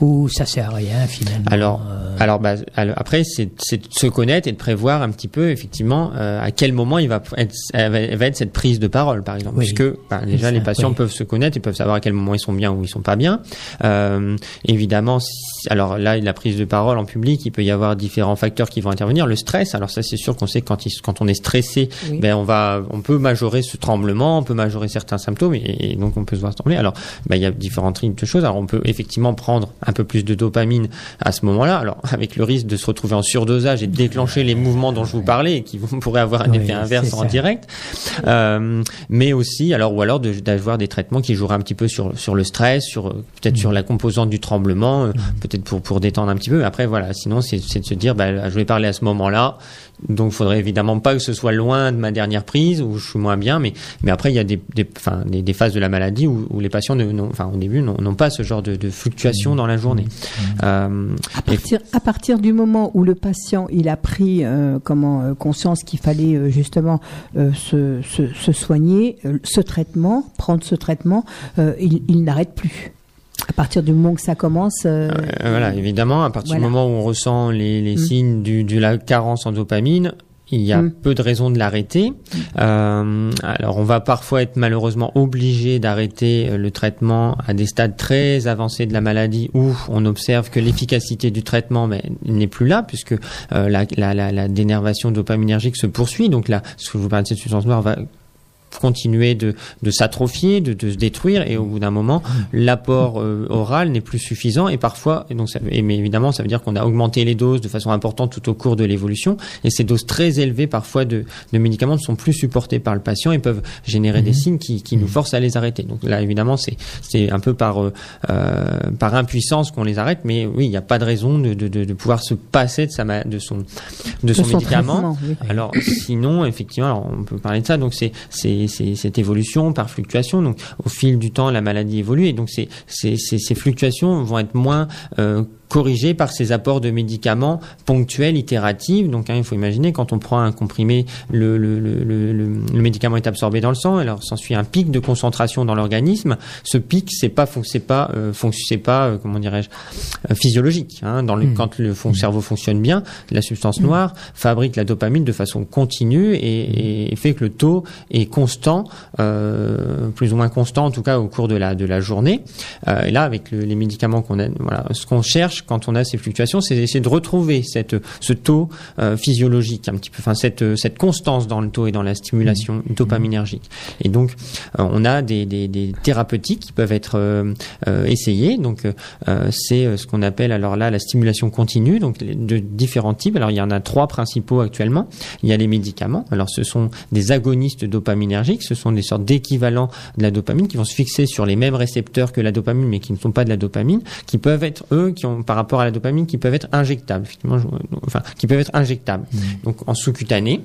Ou ça sert à rien finalement Alors, euh, alors, bah, alors, après, c'est de se connaître et de prévoir un petit peu, effectivement, euh, à quel moment il va être, va, être cette prise de parole, par exemple. Oui. Puisque bah, déjà, ça, les patients oui. peuvent se connaître et peuvent savoir à quel moment ils sont bien ou ils sont pas bien. Euh, évidemment, si- alors là, la prise de parole en public, il peut y avoir différents facteurs qui vont intervenir. Le stress, alors ça, c'est sûr qu'on sait que quand, il, quand on est stressé, Oui. ben on va, on peut majorer ce tremblement, on peut majorer certains symptômes et, et donc on peut se voir trembler. Alors, ben, il y a différentes types de choses. Alors, on peut effectivement prendre un peu plus de dopamine à ce moment-là. Alors, avec le risque de se retrouver en surdosage et de déclencher les mouvements dont je vous parlais et qui pourraient avoir un Oui, effet inverse en ça. direct. Euh, mais aussi, alors, ou alors de- d'avoir des traitements qui joueraient un petit peu sur, sur le stress, sur, peut-être sur la composante du tremblement, euh, peut-être pour, pour détendre un petit peu. Mais après, voilà, sinon, c'est c'est de se dire, bah, je vais parler à ce moment-là. Donc, il faudrait évidemment pas que ce soit loin de ma dernière prise où je suis moins bien, mais mais après il y a des des, enfin, des, des phases de la maladie où, où les patients ne, enfin au début n'ont n'ont pas ce genre de, de fluctuation dans la journée. Euh, À partir, à partir du moment où le patient il a pris euh, comment euh, conscience qu'il fallait euh, justement euh, se, se, se soigner, euh, ce traitement, prendre ce traitement, euh, il, il n'arrête plus. À partir du moment que ça commence, euh, Euh, voilà, évidemment, à partir Voilà. du moment où on ressent les, les Mm. signes du, de la carence en dopamine, il y a Mm. peu de raisons de l'arrêter. Euh, alors, on va parfois être malheureusement obligé d'arrêter le traitement à des stades très avancés de la maladie où on observe que l'efficacité du traitement n'est plus là puisque euh, la, la, la, la dénervation dopaminergique se poursuit. Donc là, ce que je vous parlais de cette substance noire va continuer de, de s'atrophier, de, de se détruire, et au bout d'un moment, l'apport euh, oral n'est plus suffisant, et parfois, et donc ça, et, mais évidemment, ça veut dire qu'on a augmenté les doses de façon importante tout au cours de l'évolution, et ces doses très élevées parfois de, de médicaments ne sont plus supportées par le patient et peuvent générer des signes qui, qui nous forcent à les arrêter. Donc là, évidemment, c'est c'est un peu par euh, euh, par impuissance qu'on les arrête, mais oui, il n'y a pas de raison de, de, de, de pouvoir se passer de sa ma- de son de son, médicament. oui. Alors sinon, effectivement, alors, on peut parler de ça. Donc c'est cette évolution par fluctuation. Donc au fil du temps, la maladie évolue et donc ces ces ces, ces fluctuations vont être moins euh, corrigées par ces apports de médicaments ponctuels, itératifs. Donc hein, il faut imaginer quand on prend un comprimé, le le, le, le, médicament est absorbé dans le sang, alors s'ensuit un pic de concentration dans l'organisme. Ce pic, c'est pas c'est pas euh, c'est pas euh, comment dirais-je euh, physiologique. Hein. Dans le, Mm. Quand le cerveau fonctionne bien, la substance noire fabrique la dopamine de façon continue et, et fait que le taux est constant, euh, plus ou moins constant en tout cas au cours de la de la journée. Euh, et là, avec le- les médicaments qu'on a, voilà, ce qu'on cherche quand on a ces fluctuations, c'est d'essayer de retrouver cette, ce taux euh, physiologique, un petit peu, enfin cette, cette constance dans le taux et dans la stimulation dopaminergique. Et donc, on a des, des, des thérapeutiques qui peuvent être essayées. Donc, c'est ce qu'on appelle alors là la stimulation continue, donc de différents types. Alors, il y en a trois principaux actuellement. Il y a les médicaments. Alors, ce sont des agonistes dopaminergiques. Ce sont des sortes d'équivalents de la dopamine qui vont se fixer sur les mêmes récepteurs que la dopamine, mais qui ne sont pas de la dopamine, qui peuvent être eux, qui ont par rapport à la dopamine, qui peuvent être injectables. Effectivement, je- enfin, qui peuvent être injectables. Donc, en sous-cutané.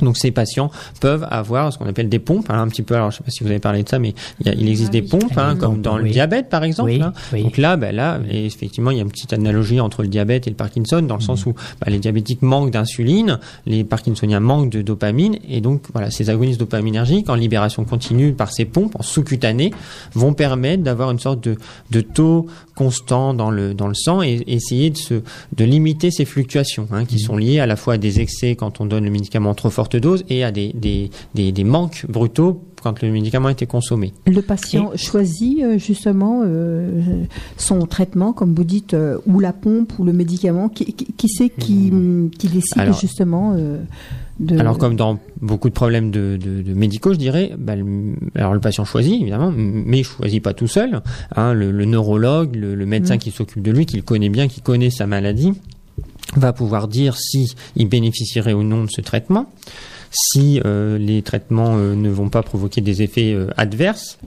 Donc ces patients peuvent avoir ce qu'on appelle des pompes, hein, un petit peu. Alors je sais pas si vous avez parlé de ça, mais il, y a- il existe des pompes, hein, comme dans le diabète par exemple. Oui, hein. oui. Donc là, ben là, et effectivement, il y a une petite analogie entre le diabète et le Parkinson, dans le sens où bah, les diabétiques manquent d'insuline, les Parkinsoniens manquent de dopamine, et donc voilà, ces agonistes dopaminergiques en libération continue par ces pompes en sous-cutané vont permettre d'avoir une sorte de, de taux constant dans le dans le sang et essayer de se de limiter ces fluctuations hein, qui sont liées à la fois à des excès quand on donne le médicament en trop forte dose et à des des, des, des manques brutaux quand le médicament a été consommé. Le patient choisit euh, justement euh, son traitement, comme vous dites, euh, ou la pompe ou le médicament. Qui, qui, qui c'est qui, qui décide Alors- justement euh, de... Alors comme dans beaucoup de problèmes de, de, de médicaux, je dirais, bah, le, alors le patient choisit évidemment, mais il choisit pas tout seul. Hein, le, le neurologue, le, le médecin Mhm. qui s'occupe de lui, qui le connaît bien, qui connaît sa maladie, va pouvoir dire si il bénéficierait ou non de ce traitement, si euh, les traitements euh, ne vont pas provoquer des effets euh, adverses.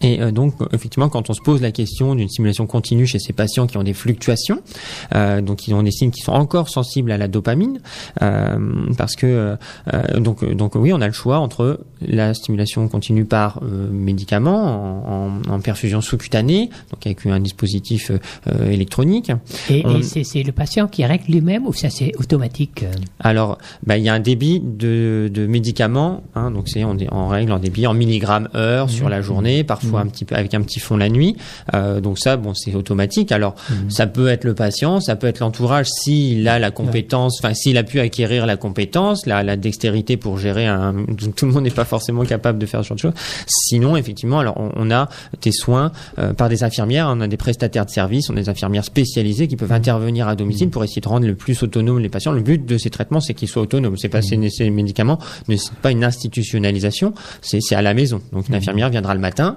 Et euh, donc, effectivement, quand on se pose la question d'une stimulation continue chez ces patients qui ont des fluctuations, euh, donc ils ont des signes qui sont encore sensibles à la dopamine, euh, parce que euh, donc donc oui, on a le choix entre la stimulation continue par euh, médicament en, en- en perfusion sous-cutanée, donc avec un dispositif euh, électronique. Et, On- et c'est c'est le patient qui règle lui-même ou ça c'est automatique Alors, bah, il y a un débit de, de médicaments, hein, donc c'est on, en règle en débit en milligrammes heure sur la journée, parfois un petit peu avec un petit fond la nuit. Euh, donc ça, bon, c'est automatique. Alors, ça peut être le patient, ça peut être l'entourage s'il a la compétence, enfin s'il a pu acquérir la compétence, la, la dextérité pour gérer un. Tout le monde n'est pas forcément capable de faire ce genre de choses. Sinon, effectivement, alors on, on a des soins euh, par des infirmières, on a des prestataires de services, on a des infirmières spécialisées qui peuvent intervenir à domicile pour essayer de rendre le plus autonome les patients. Le but de ces traitements, c'est qu'ils soient autonomes. C'est pas ces, ces médicaments ne c'est pas une institutionnalisation, c'est c'est à la maison. Donc une infirmière viendra le matin,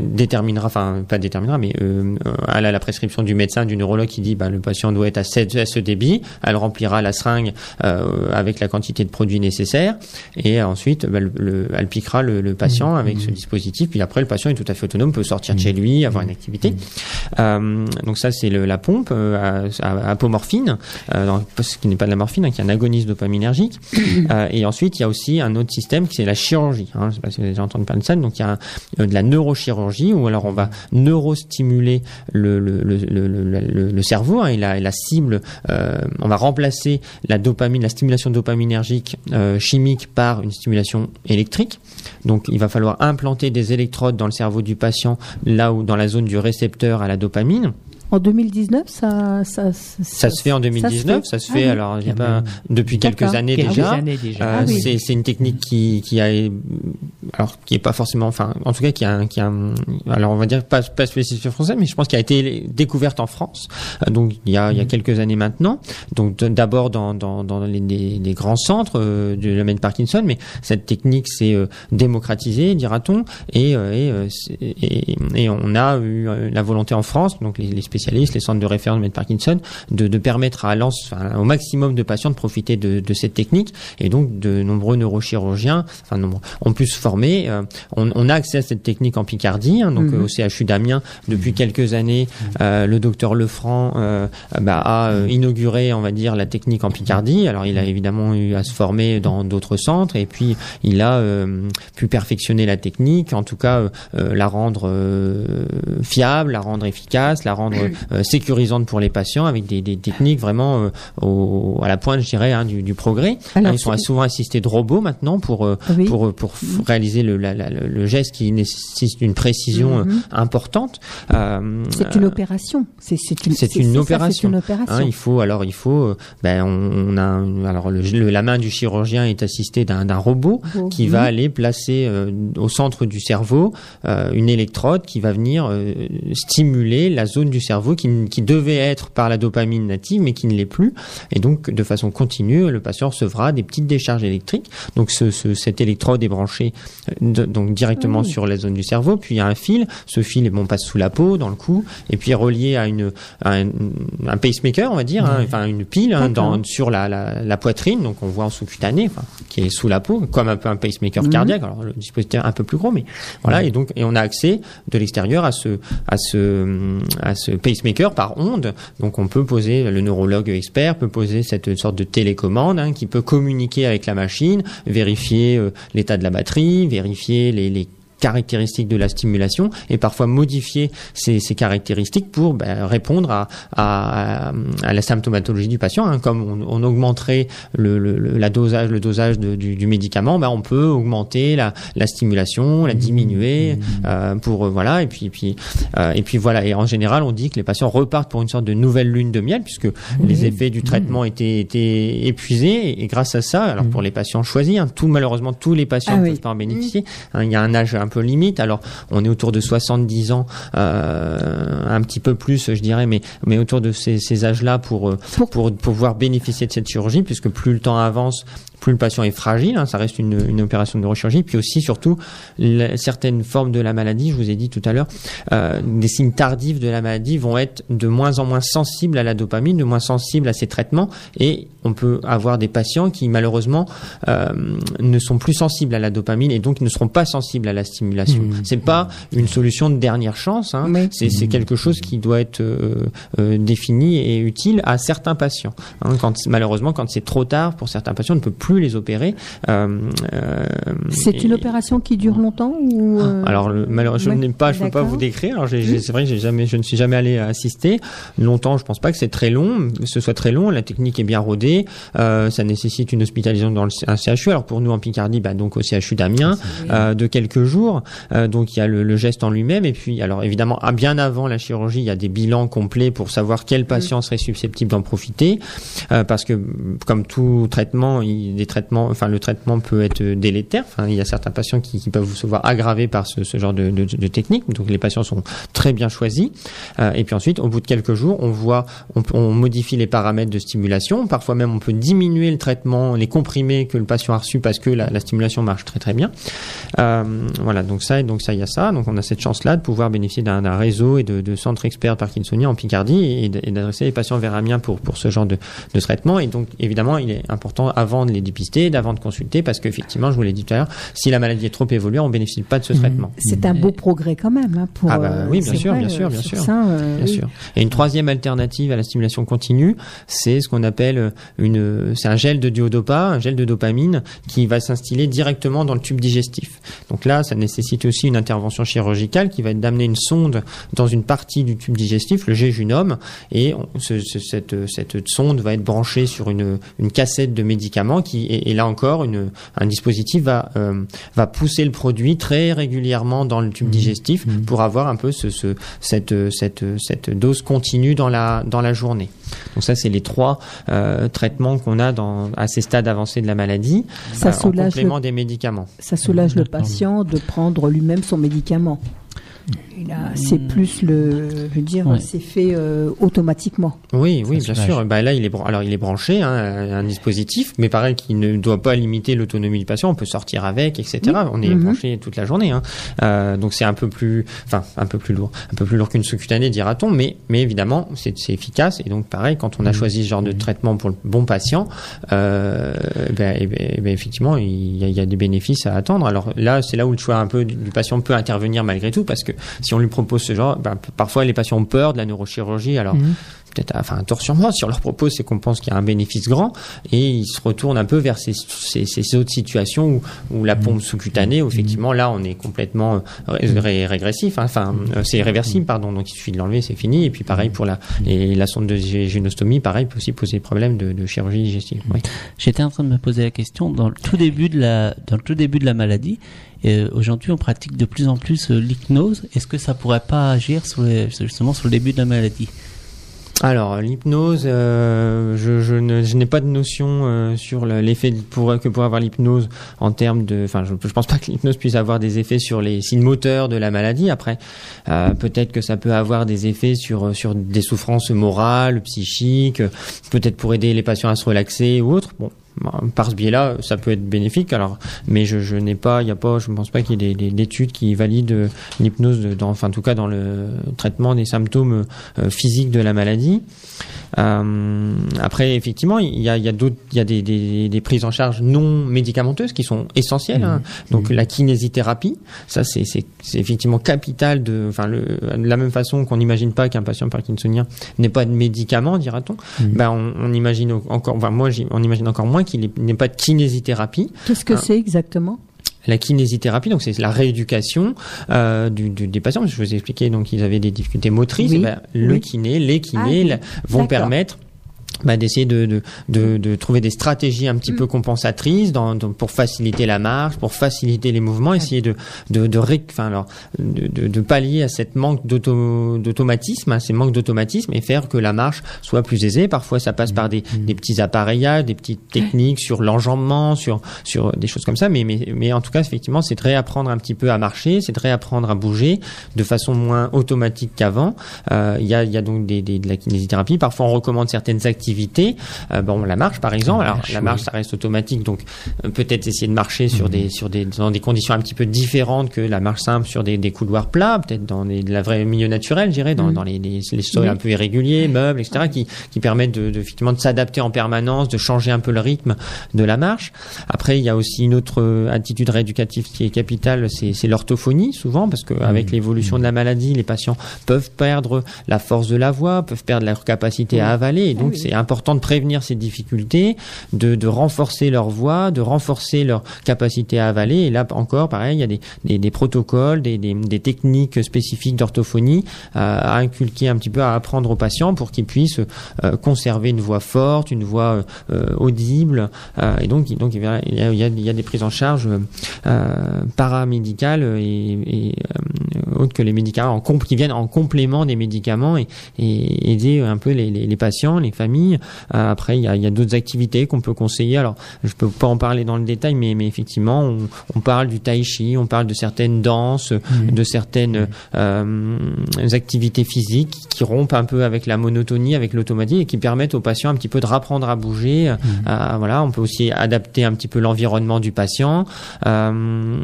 déterminera, enfin pas déterminera, mais euh, euh, elle a la prescription du médecin, du neurologue qui dit bah, le patient doit être à, cette- à ce débit. Elle remplira la seringue euh, avec la quantité de produits nécessaires et ensuite bah, le, le- elle piquera le, le patient avec ce dispositif. Puis après le patient est tout à fait autonome, peut sortir de chez lui, avoir une activité. Euh, donc ça c'est la pompe euh, à, apomorphine, euh, dans- ce qui n'est pas de la morphine, hein, qui est un agoniste dopaminergique. Euh, et ensuite il y a aussi un autre système qui c'est la chirurgie. Hein, je sais pas si vous avez déjà entendu parler de ça. Donc il y a un- euh, de la neurochirurgie où alors on va neurostimuler le, le, cerveau hein, et, la, et la cible. euh, on va remplacer la dopamine, la stimulation dopaminergique euh, chimique par une stimulation électrique. Donc il va falloir implanter des électrodes dans le cerveau du patient là où dans la zone du récepteur à la dopamine. En 2019, ça, ça, Ça se fait en 2019, ça se fait, Ah oui. alors j'ai Ah pas ben, depuis quelques années quelques déjà. déjà. Euh, Ah oui. c'est, c'est une technique qui, qui a, alors qui est pas forcément, enfin, en tout cas qui a, qui a, alors on va dire pas, pas spécifique français, mais je pense qu'il a été découverte en France, euh, donc il y a, il y a quelques années maintenant. Donc d'abord dans, dans, dans les, les- les grands centres euh, du domaine Parkinson, mais cette technique s'est euh, démocratisée, dira-t-on, et, euh, et, euh, et, et on a eu euh, la volonté en France, donc les, les spécialistes, les centres de référence de Parkinson, de, de permettre à enfin, au maximum de patients de profiter de, de cette technique, et donc de nombreux neurochirurgiens, enfin nombreux, ont pu se former. euh, on, on a accès à cette technique en Picardie, hein, donc Mhm. euh, au CHU d'Amiens depuis quelques années. euh, le docteur Lefranc euh, bah, a euh, inauguré, on va dire, la technique en Picardie. Alors il a évidemment eu à se former dans d'autres centres, et puis il a euh, pu perfectionner la technique, en tout cas la rendre euh, fiable, la rendre efficace, la rendre sécurisante pour les patients avec des, des techniques vraiment euh, au, à la pointe, je dirais, hein, du, du progrès. Alors, Hein, ils sont souvent assistés de robots maintenant pour euh, Oui. pour pour f- réaliser le, la- la- le, le geste qui nécessite une précision euh, Mhm. importante. Euh, C'est une opération. C'est une, opération. C'est une opération. Hein, il faut alors il faut euh, ben on, on a alors le, le- la main du chirurgien est assistée d'un robot qui va aller placer euh, au centre du cerveau euh, une électrode qui va venir euh, stimuler la zone du cerveau cerveau qui, qui devait être par la dopamine native, mais qui ne l'est plus. Et donc, de façon continue, le patient recevra des petites décharges électriques. Donc, ce, ce- cette électrode est branchée euh, de- donc directement sur la zone du cerveau. Puis il y a un fil. Ce fil, bon, passe sous la peau, dans le cou, et puis est relié à une à un, un pacemaker, on va dire, hein, enfin une pile hein, dans, sur la, la, la poitrine. Donc, on voit en sous-cutané, enfin, qui est sous la peau, comme un peu un pacemaker cardiaque. Alors, le dispositif est un peu plus gros, mais voilà. Et donc, et on a accès de l'extérieur à ce à ce à ce pacemaker par onde. Donc, on peut poser le neurologue expert peut poser cette sorte de télécommande hein, qui peut communiquer avec la machine, vérifier euh, l'état de la batterie, vérifier les, les caractéristiques de la stimulation et parfois modifier ces, ces caractéristiques pour ben, répondre à, à, à la symptomatologie du patient. hein. Comme on, on augmenterait le, le, le- la dosage, le dosage de- du, du médicament, ben, on peut augmenter la, la stimulation, la diminuer euh, pour euh, voilà et puis puis euh, et puis voilà et en général on dit que les patients repartent pour une sorte de nouvelle lune de miel puisque les effets du traitement étaient, étaient épuisés et, et grâce à ça alors pour les patients choisis hein, tout malheureusement tous les patients Ah ne oui. peuvent pas en bénéficier Hein, il y a un âge un peu limite. Alors on est autour de 70 ans euh, un petit peu plus je dirais mais mais autour de ces, ces âges là pour, euh, Pour- pour pouvoir bénéficier de cette chirurgie puisque plus le temps avance plus le patient est fragile, hein, ça reste une, une opération de neurochirurgie, puis aussi surtout la- certaines formes de la maladie, je vous ai dit tout à l'heure, euh, des signes tardifs de la maladie vont être de moins en moins sensibles à la dopamine, de moins sensibles à ces traitements, et on peut avoir des patients qui malheureusement euh, ne sont plus sensibles à la dopamine et donc ne seront pas sensibles à la stimulation. C'est pas une solution de dernière chance, hein, c'est quelque chose qui doit être euh, euh, défini et utile à certains patients. hein. quand malheureusement, quand c'est trop tard pour certains patients, on ne peut plus les opérer. Euh, euh, C'est une opération qui dure longtemps ou euh, alors le- malheureusement, je pas, je peux pas vous décrire. Alors j'ai- c'est vrai j'ai jamais, je ne suis jamais allé assister longtemps. Je pense pas que c'est très long, que ce soit très long. La technique est bien rodée. Ça nécessite une hospitalisation dans le, un CHU. Alors pour nous en Picardie, bah, donc au CHU d'Amiens, euh, de quelques jours. Donc il y a le, le geste en lui-même et puis alors évidemment ah, bien avant la chirurgie, il y a des bilans complets pour savoir quel patient serait susceptible d'en profiter Euh, parce que comme tout traitement, il, des traitements, enfin le traitement peut être délétère. Il y a certains patients qui, peuvent se voir aggravés par ce, genre de, technique. Donc les patients sont très bien choisis. Euh, et puis ensuite, au bout de quelques jours, on voit, on, modifie les paramètres de stimulation. Parfois même, on peut diminuer le traitement, les comprimés que le patient a reçus parce que la, la stimulation marche très très bien. Euh, voilà, donc ça, donc ça, il y a ça. Donc on a cette chance-là de pouvoir bénéficier d'un réseau et de, centres experts parkinsoniens en Picardie et d'adresser les patients vers Amiens pour pour ce genre de, de traitement. Et donc évidemment, il est important avant de les dépister, d'avant de consulter, parce qu'effectivement, je vous l'ai dit tout à l'heure, si la maladie est trop évoluée, on bénéficie pas de ce traitement. C'est un beau progrès quand même hein, pour. Ah bah euh, oui, bien sûr, vrai, bien sûr, euh, bien sûr. ça, euh, Bien oui. sûr. Et une troisième alternative à la stimulation continue, c'est ce qu'on appelle une, c'est un gel de duodopa, un gel de dopamine qui va s'instiller directement dans le tube digestif. Donc là, ça nécessite aussi une intervention chirurgicale qui va être d'amener une sonde dans une partie du tube digestif, le jéjunum, et on- ce- ce- cette, cette sonde va être branchée sur une, une cassette de médicaments qui, et, et là encore, une, un dispositif va, euh, va pousser le produit très régulièrement dans le tube digestif pour avoir un peu ce, ce, cette, cette, cette dose continue dans la, dans la journée. Donc ça, c'est les trois euh, traitements qu'on a dans, à ces stades avancés de la maladie, Ça euh, en soulage complément le- des médicaments. Ça soulage le patient de prendre lui-même son médicament. C'est plus le, je veux dire, Ouais. c'est fait euh, automatiquement. Oui, oui, bien sûr. Bah là, il est alors il est branché, hein, un un dispositif, mais pareil, qui ne doit pas limiter l'autonomie du patient. On peut sortir avec, etc. On est Mhm. branché toute la journée, hein. Euh, donc c'est un peu plus, enfin un peu plus lourd, un peu plus lourd qu'une sous-cutanée, dira-t-on, mais mais évidemment c'est efficace. Et donc pareil, quand on a choisi ce genre de traitement pour le bon patient, euh, ben, eh ben, eh ben, effectivement, il y, a, il y a des bénéfices à attendre. Alors là, c'est là où le choix un peu du, du patient peut intervenir malgré tout, parce que si on lui propose ce genre, ben, parfois les patients ont peur de la neurochirurgie. Alors peut-être, enfin, un tort sur moi. Si on leur propose, c'est qu'on pense qu'il y a un bénéfice grand, et ils se retournent un peu vers ces, ces, ces autres situations où, où la pompe sous-cutanée, où effectivement là, on est complètement euh, ré- ré- régressif. hein. Enfin, euh, c'est réversible, pardon. Donc il suffit de l'enlever, c'est fini. Et puis pareil pour la et la sonde de gé- génostomie, pareil, peut aussi poser problème de, de chirurgie digestive. Oui. J'étais en train de me poser la question dans le tout début de la dans le tout début de la maladie. euh, Aujourd'hui, on pratique de plus en plus l'hypnose. Est-ce que ça pourrait pas agir sur les- justement sur le début de la maladie? Alors l'hypnose, euh, je, je ne- je n'ai pas de notion euh, sur le- l'effet pour, que pourrait avoir l'hypnose en termes de. Enfin, je, je pense pas que l'hypnose puisse avoir des effets sur les signes moteurs de la maladie. Après, euh, peut-être que ça peut avoir des effets sur sur des souffrances morales, psychiques, peut-être pour aider les patients à se relaxer ou autre. Bon. Par ce biais-là, ça peut être bénéfique. Alors, mais je, je n'ai pas, il y a pas, je ne pense pas qu'il y ait des, des- d'études qui valident euh, l'hypnose, dans, enfin en tout cas dans le traitement des symptômes euh, physiques de la maladie. Euh, après, effectivement, il y a, il y a d'autres, il y a des, des, des prises en charge non médicamenteuses qui sont essentielles. hein. Donc la kinésithérapie, ça c'est, effectivement capital de, enfin le, de la même façon qu'on n'imagine pas qu'un patient parkinsonien n'ait pas de médicaments, dira-t-on. Ben on, on imagine encore, enfin moi j'y- on imagine encore moins qu'il n'ait pas de kinésithérapie. Qu'est-ce que Ah. c'est exactement? La kinésithérapie, donc c'est la rééducation euh, du, du- des patients. Je vous ai expliqué, donc ils avaient des difficultés motrices. Oui. Eh ben, le kiné, les kinés Ah oui. vont permettre bah, d'essayer de, de, de, de trouver des stratégies un petit Mm. peu compensatrices dans, dans- pour faciliter la marche, pour faciliter les mouvements, essayer de de de, ré- enfin, alors, de, de, de pallier à cette manque d'auto- d'automatisme, hein, ces manques d'automatisme et faire que la marche soit plus aisée. Parfois, ça passe par des, Mm. des petits appareillages, des petites techniques sur l'enjambement, sur sur des choses comme ça. Mais mais mais en tout cas, effectivement, c'est de réapprendre un petit peu à marcher, c'est de réapprendre à bouger de façon moins automatique qu'avant. Euh, Il y a il y a donc des, des de la kinésithérapie. Parfois, on recommande certaines activités. Euh, bon, la marche, par exemple. Alors, la marche, ça reste automatique, donc euh, peut-être essayer de marcher sur des sur des dans des conditions un petit peu différentes que la marche simple sur des, des couloirs plats, peut-être dans des, de la vraie milieu naturel, je dirais, dans, dans les, les, les sols un peu irréguliers, meubles, etc., qui qui permettent de, de effectivement de s'adapter en permanence, de changer un peu le rythme de la marche. Après, il y a aussi une autre euh, attitude rééducative qui est capitale, c'est c'est l'orthophonie souvent, parce qu'avec l'évolution de la maladie, les patients peuvent perdre la force de la voix, peuvent perdre leur capacité à avaler, et donc c'est important de prévenir ces difficultés, de, renforcer leur voix, de renforcer leur capacité à avaler. Et là encore, pareil, il y a des, protocoles, des, techniques spécifiques d'orthophonie euh, à inculquer un petit peu, à apprendre aux patients pour qu'ils puissent euh, conserver une voix forte, une voix euh, audible. Et donc, il y a, des prises en charge paramédicales et, autres que les médicaments, qui viennent en complément des médicaments et, aider un peu les patients, les familles. Euh, après, il y a, y a d'autres activités qu'on peut conseiller. Alors, je peux pas en parler dans le détail, mais, mais effectivement, on, on parle du tai chi, on parle de certaines danses, de certaines euh, activités physiques qui rompent un peu avec la monotonie, avec l'automatie et qui permettent aux patients un petit peu de rapprendre à bouger. Euh, voilà, on peut aussi adapter un petit peu l'environnement du patient. Euh,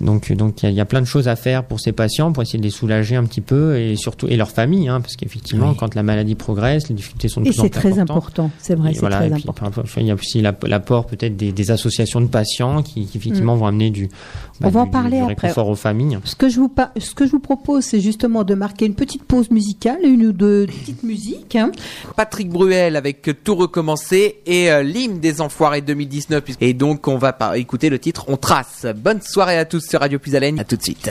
donc, donc il y, a- il y a plein de choses à faire pour ces patients pour essayer de les soulager un petit peu et surtout et leur famille, hein, parce qu'effectivement, Oui. quand la maladie progresse, les difficultés sont de Et plus en plus très important, c'est vrai, c'est voilà, très puis, important. parfois, il y a aussi la- l'apport peut-être des, des associations de patients qui, qui effectivement vont amener du, On va en parler du après. réconfort aux familles. Ce que je vous par- ce que je vous propose, c'est justement de marquer une petite pause musicale, une ou deux petites musiques. hein. Patrick Bruel avec Tout recommencer et euh, l'hymne des enfoirés 2019. Et donc on va par- écouter le titre On trace. Bonne soirée à tous sur Radio Plus Haleine. À tout de suite.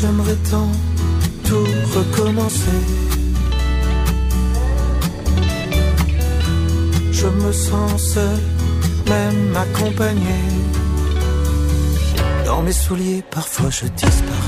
J'aimerais tant tout recommencer. Je me sens seul, même accompagné. Dans mes souliers, parfois je disparais.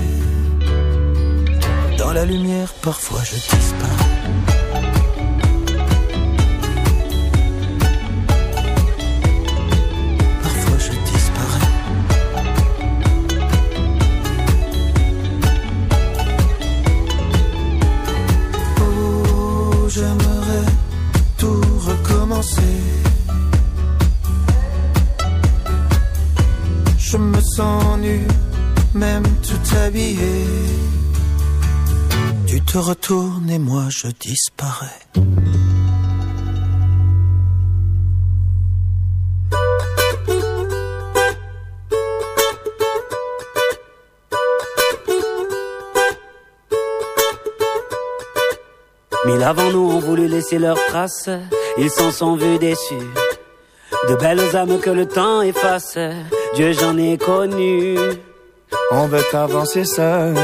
Dans la lumière, parfois je disparais. Retournes et moi je disparais. Mille avant nous ont voulu laisser leurs traces, ils s'en sont vus déçus. De belles âmes que le temps efface, Dieu j'en ai connu. On veut avancer seul,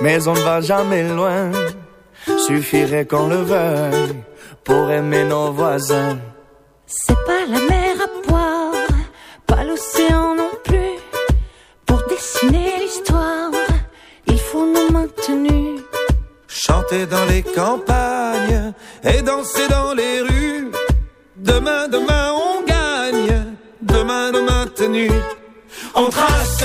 mais on ne va jamais loin. Suffirait qu'on le veuille pour aimer nos voisins. C'est pas la mer à boire, pas l'océan non plus. Pour dessiner l'histoire, il faut nos mains tenues. Chanter dans les campagnes et danser dans les rues. Demain, demain, on gagne. Demain, demain, tenue. On. Trace,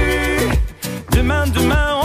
Demain, demain,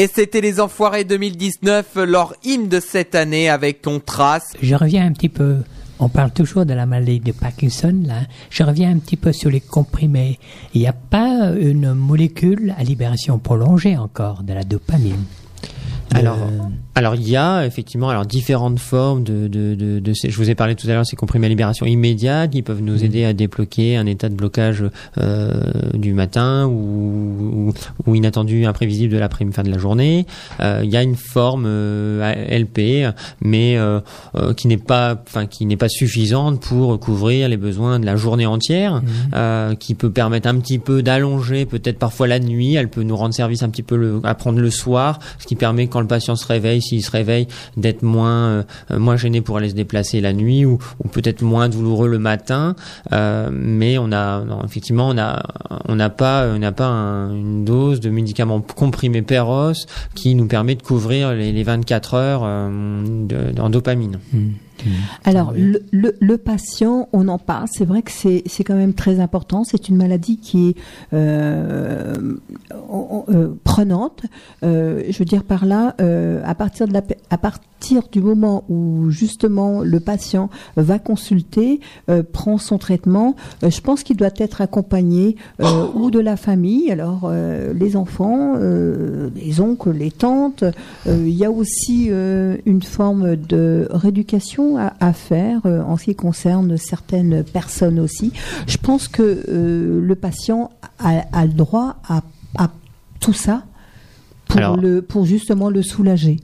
Et c'était les Enfoirés 2019, leur hymne de cette année avec ton trace. Je reviens un petit peu. On parle toujours de la maladie de Parkinson, là. Je reviens un petit peu sur les comprimés. Il n'y a pas une molécule à libération prolongée encore de la dopamine. Alors, alors il y a effectivement alors différentes formes de, de, de, de ces, je vous ai parlé tout à l'heure ces comprimés à libération immédiate qui peuvent nous aider à débloquer un état de blocage euh, du matin ou, ou, ou inattendu imprévisible de l'après-midi fin de la journée. Euh, il y a une forme euh, LP mais euh, euh, qui n'est pas enfin qui n'est pas suffisante pour couvrir les besoins de la journée entière euh, qui peut permettre un petit peu d'allonger peut-être parfois la nuit, elle peut nous rendre service un petit peu le, à prendre le soir, ce qui permet quand le patient se réveille, s'il se réveille, d'être moins euh, moins gêné pour aller se déplacer la nuit ou, peut-être moins douloureux le matin. Euh, mais on a effectivement on n'a pas un- une dose de médicaments comprimés Peros qui nous permet de couvrir les, les 24 heures euh, en dopamine. Alors, le, le, le patient, on en parle. C'est vrai que c'est c'est quand même très important. C'est une maladie qui est euh, euh, prenante. Euh, je veux dire par là, à partir de la, à partir du moment où justement le patient va consulter, euh, prend son traitement, euh, je pense qu'il doit être accompagné euh, ou de la famille. Alors, les enfants, les oncles, les tantes. il y a aussi une forme de rééducation à, faire en ce qui concerne certaines personnes aussi. Je pense que le patient a, le droit à tout ça pour, Alors- le, pour justement le soulager.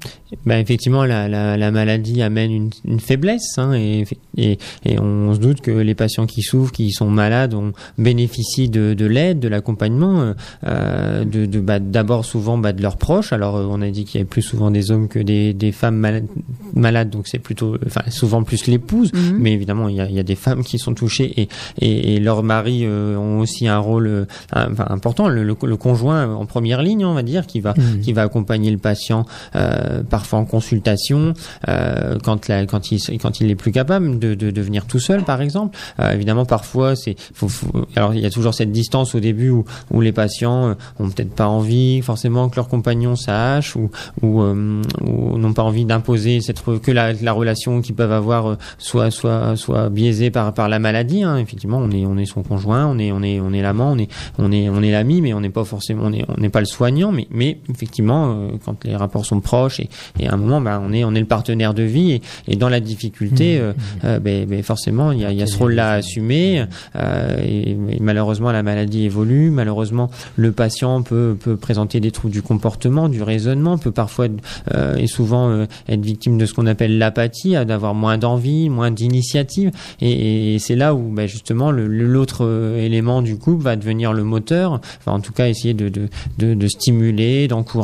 Ben effectivement, la, la, la maladie amène une, une faiblesse, hein, et, et, et on se doute que les patients qui souffrent, qui sont malades, on bénéficient de, de l'aide, de l'accompagnement, euh, de, de bah, d'abord souvent bah, de leurs proches. Alors euh, on a dit qu'il y avait plus souvent des hommes que des, des femmes malades, malades, donc c'est plutôt, enfin souvent plus l'épouse, Mhm. mais évidemment il y a, il y a des femmes qui sont touchées et, et, et leurs maris euh, ont aussi un rôle euh, enfin, important. Le, le, le conjoint en première ligne, on va dire, qui va Mhm. qui va accompagner le patient euh, parfois en consultation euh, quand la, quand il quand il est plus capable de, de, de venir tout seul par exemple Euh, évidemment parfois c'est faut, faut- alors il y a toujours cette distance au début où, où les patients euh, ont peut-être pas envie forcément que leur compagnon sache ou ou, euh, ou n'ont pas envie d'imposer cette que la, la relation qu'ils peuvent avoir euh, soit soit soit biaisée par par la maladie hein. effectivement on est on est son conjoint on est on est on est l'amant on est on est on est l'ami mais on n'est pas forcément on est on n'est pas le soignant mais mais euh, quand les rapports sont proches et, et à un moment bah, on est on est le partenaire de vie et, et dans la difficulté euh, ben, ben, forcément il y a, y a ce rôle là à assumer euh, et, et malheureusement la maladie évolue malheureusement le patient peut peut présenter des troubles du comportement du raisonnement peut parfois euh, et souvent euh, être victime de ce qu'on appelle l'apathie, à d'avoir moins d'envie, moins d'initiative. Et, et c'est là où ben, justement l'autre élément du couple va devenir le moteur. Enfin, en tout cas, essayer de, de, de, de stimuler, d'encourager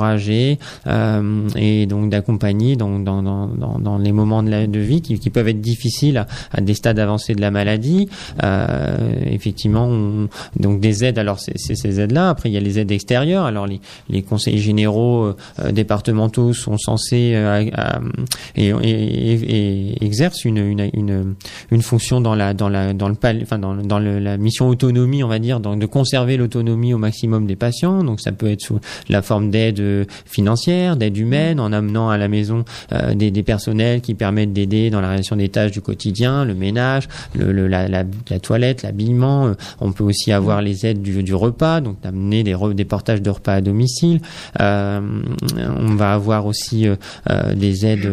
euh, et donc d'accompagner dans, les moments de, vie qui, peuvent être difficiles à, des stades avancés de la maladie. Euh, effectivement, on- donc des aides. Alors c'est ces aides-là. Après, il y a les aides extérieures. Alors les, les conseils généraux euh, départementaux sont censés à- et, exercent une, une, fonction dans la dans la dans le enfin dans, dans la mission autonomie, on va dire, de conserver l'autonomie au maximum des patients. Donc ça peut être sous la forme d'aide financière, d'aide humaine, en amenant à la maison euh, des, personnels qui permettent d'aider dans la réalisation des tâches du quotidien, le ménage, la, toilette, l'habillement. Euh, On peut aussi avoir les aides du, repas, donc d'amener des, portages de repas à domicile. Euh, on va avoir aussi des aides.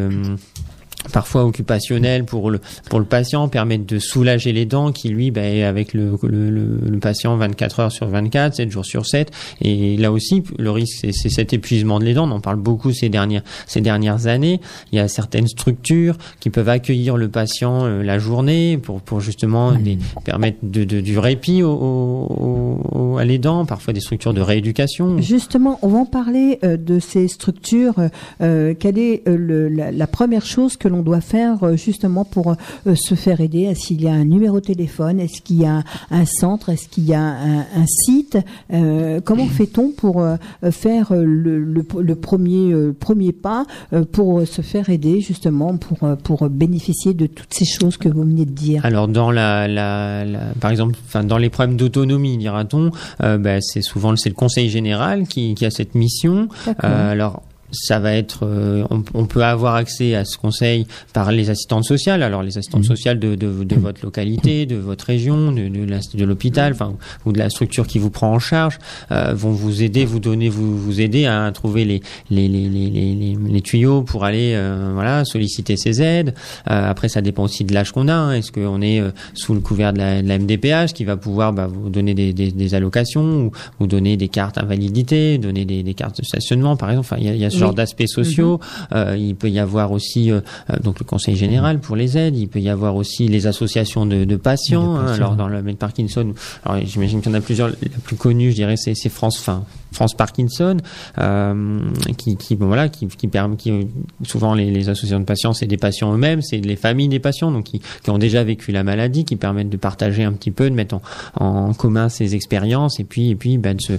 Euh, parfois occupationnelles pour le pour le patient permettre de soulager les dents qui lui ben, est avec le, le, le, patient 24 heures sur 24 7 jours sur 7 et là aussi le risque c'est- c'est cet épuisement de les dents. On en parle beaucoup ces dernières ces dernières années. Il y a certaines structures qui peuvent accueillir le patient euh, la journée pour pour justement des- permettre de, de- du répit au, au- au- à les dents. Parfois des structures de rééducation. Justement, on va en parler euh, de ces structures. Euh, quelle est euh, le- la, la première chose que l'on doit faire euh, justement pour euh, se faire aider? Est-ce qu'il y a un numéro de téléphone? Est-ce qu'il y a un, centre? Est-ce qu'il y a un, un site? Euh, Comment fait-on pour faire le, le- le premier premier pas pour se faire aider justement pour pour bénéficier de toutes ces choses que vous venez de dire? Alors dans la, la, la- par exemple, enfin dans les problèmes d'autonomie, dira-t-on, euh, bah, c'est souvent le- c'est le Conseil général qui, qui a cette mission. Euh, alors ça va être, euh, on, on peut avoir accès à ce conseil par les assistantes sociales. Alors les assistantes sociales de, de, de votre localité, de votre région, de, de, l'hôpital, enfin ou de la structure qui vous prend en charge, euh, vont vous aider, vous donner, vous vous aider à trouver les les les les, les, tuyaux pour aller euh, voilà solliciter ces aides. Euh, après ça dépend aussi de l'âge qu'on a. hein. Est-ce qu'on est euh, sous le couvert de la, de la MDPH qui va pouvoir bah, vous donner des, des, des allocations ou vous donner des cartes invalidité, donner des, des cartes de stationnement par exemple. Enfin il y a, il y a ce Oui. genre d'aspects sociaux. Euh, il peut y avoir aussi euh, euh, donc le conseil général pour les aides. Il peut y avoir aussi les associations de, de patients. De hein. alors dans le domaine de Parkinson, alors j'imagine qu'il y en a plusieurs. La plus connue, je dirais, c'est France. Enfin, France Parkinson, euh, qui, qui bon, voilà, qui, qui permet, qui souvent les, les associations de patients, c'est des patients eux-mêmes, c'est les familles des patients, donc qui, qui ont déjà vécu la maladie, qui permettent de partager un petit peu, de mettre en, en commun ces expériences, et puis et puis bah, de se,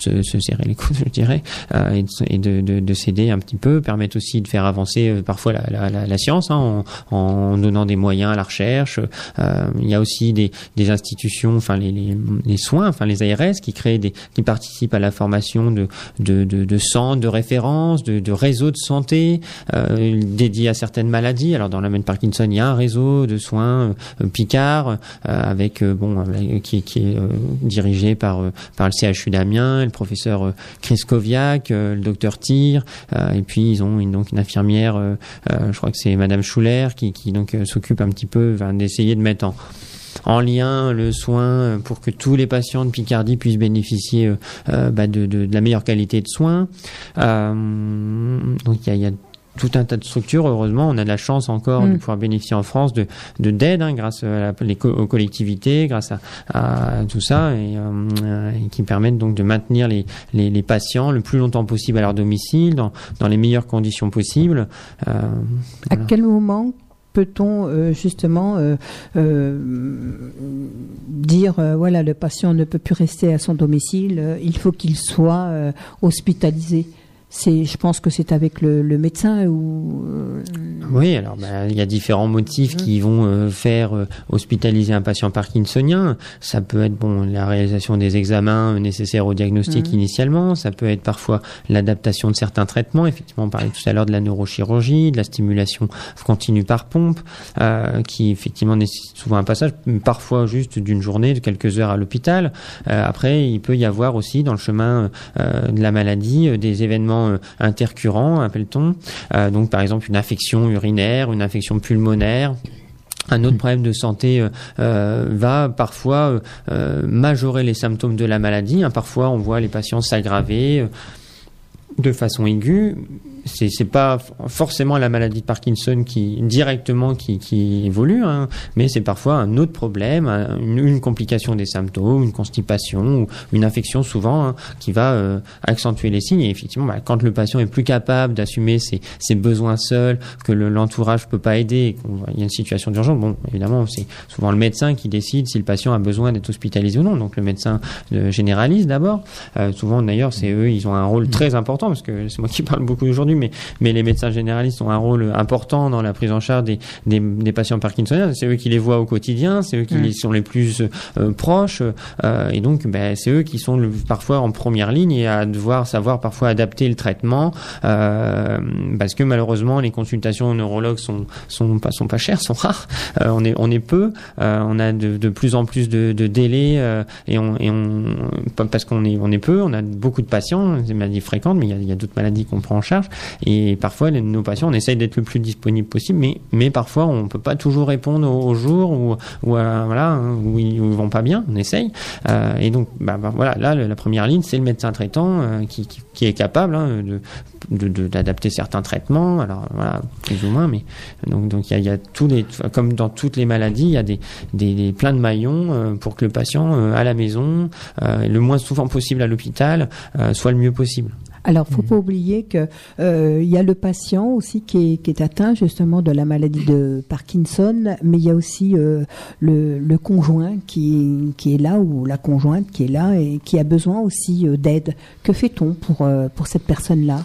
se, se serrer les coudes, je dirais, euh, et, de, de, de, de s'aider un petit peu, permettent aussi de faire avancer euh, parfois la, la, la, la science hein, en, en donnant des moyens à la recherche. Euh, il y a aussi des, des institutions, enfin les, les, les soins, enfin les ARS qui créent des, qui participent à la formation de, de, de, de centres de référence, de, de réseaux de santé euh, dédiés à certaines maladies. Alors dans le domaine Parkinson, il y a un réseau de soins euh, Picard euh, avec bon qui, est dirigé par par le CHU d'Amiens, le professeur Chris Koviak, le docteur Tyr, et puis ils ont une, donc une infirmière, je crois que c'est Madame Schuller qui, qui donc s'occupe un petit peu d'essayer de mettre en en lien le soin euh, pour que tous les patients de Picardie puissent bénéficier euh, euh, bah, de, de, de la meilleure qualité de soins. Donc il y a, il y a tout un tas de structures. Heureusement, on a de la chance encore de Mm. pouvoir bénéficier en France de de d'aide hein, grâce à la- les co- aux collectivités, grâce à, à tout ça, et, euh, et qui permettent donc de maintenir les, les, les patients le plus longtemps possible à leur domicile, dans, dans les meilleures conditions possibles. Euh, À quel moment peut-on euh, justement euh, euh, dire voilà le patient ne peut plus rester à son domicile, il faut qu'il soit hospitalisé? C'est, je pense que c'est avec le, le médecin ou euh, Oui, alors bah, il y a différents motifs qui vont euh, faire euh, hospitaliser un patient parkinsonien. Ça peut être bon la réalisation des examens nécessaires au diagnostic initialement. Ça peut être parfois l'adaptation de certains traitements. Effectivement, on parlait tout à l'heure de la neurochirurgie, de la stimulation continue par pompe, euh, qui effectivement nécessite souvent un passage, parfois juste d'une journée, de quelques heures à l'hôpital. Après, il peut y avoir aussi dans le chemin de la maladie des événements euh, intercurrents, appelle-t-on. Euh, donc par exemple une infection urinaire, une infection pulmonaire. Un autre problème de santé euh, va parfois euh, majorer les symptômes de la maladie. hein. Parfois, on voit les patients s'aggraver de façon aiguë. C'est c'est pas forcément la maladie de Parkinson qui directement qui, qui évolue, hein, mais c'est parfois un autre problème, un- une, complication des symptômes, une constipation ou une infection souvent hein, qui va euh, accentuer les signes. Et effectivement, bah, quand le patient est plus capable d'assumer ses, ses besoins seul, que le- l'entourage peut pas aider, et qu'on- il y a une situation d'urgence, bon, évidemment, c'est souvent le médecin qui décide si le patient a besoin d'être hospitalisé ou non. Donc le médecin généraliste d'abord. Euh, souvent d'ailleurs, c'est eux, ils ont un rôle très important parce que c'est moi qui parle beaucoup aujourd'hui, mais mais les médecins généralistes ont un rôle important dans la prise en charge des des, des patients parkinsoniens. C'est eux qui les voient au quotidien, c'est eux qui Mm. sont les plus euh, proches, euh, et donc ben, c'est eux qui sont le- parfois en première ligne et à devoir savoir parfois adapter le traitement euh, parce que malheureusement les consultations aux neurologues sont sont pas sont pas chères, sont rares. Euh, on est on est peu, euh, on a de, de plus en plus de, de délais euh, et on et on parce qu'on est on est peu, on a beaucoup de patients, c'est des maladies fréquentes, mais il y a, il y a d'autres maladies qu'on prend en charge et parfois nos patients on essaye d'être le plus disponible possible, mais mais parfois on peut pas toujours répondre au, jour ou ou à- voilà où ils, où ils vont pas bien, on essaye. Euh, et donc bah, bah, voilà là la première ligne c'est le médecin traitant euh, qui, qui est capable hein, de d'adapter certains traitements. Alors voilà plus ou moins mais donc donc il y a, tous les comme dans toutes les maladies il y a des des, des- plein de maillons euh, pour que le patient à la maison le moins souvent possible à l'hôpital soit le mieux possible Alors, faut pas oublier que euh, il y a le patient aussi qui est, qui est atteint justement de la maladie de Parkinson, mais il y a aussi euh, le, le conjoint qui, qui est là ou la conjointe qui est là et qui a besoin aussi euh, d'aide. Que fait-on pour euh, pour cette personne-là?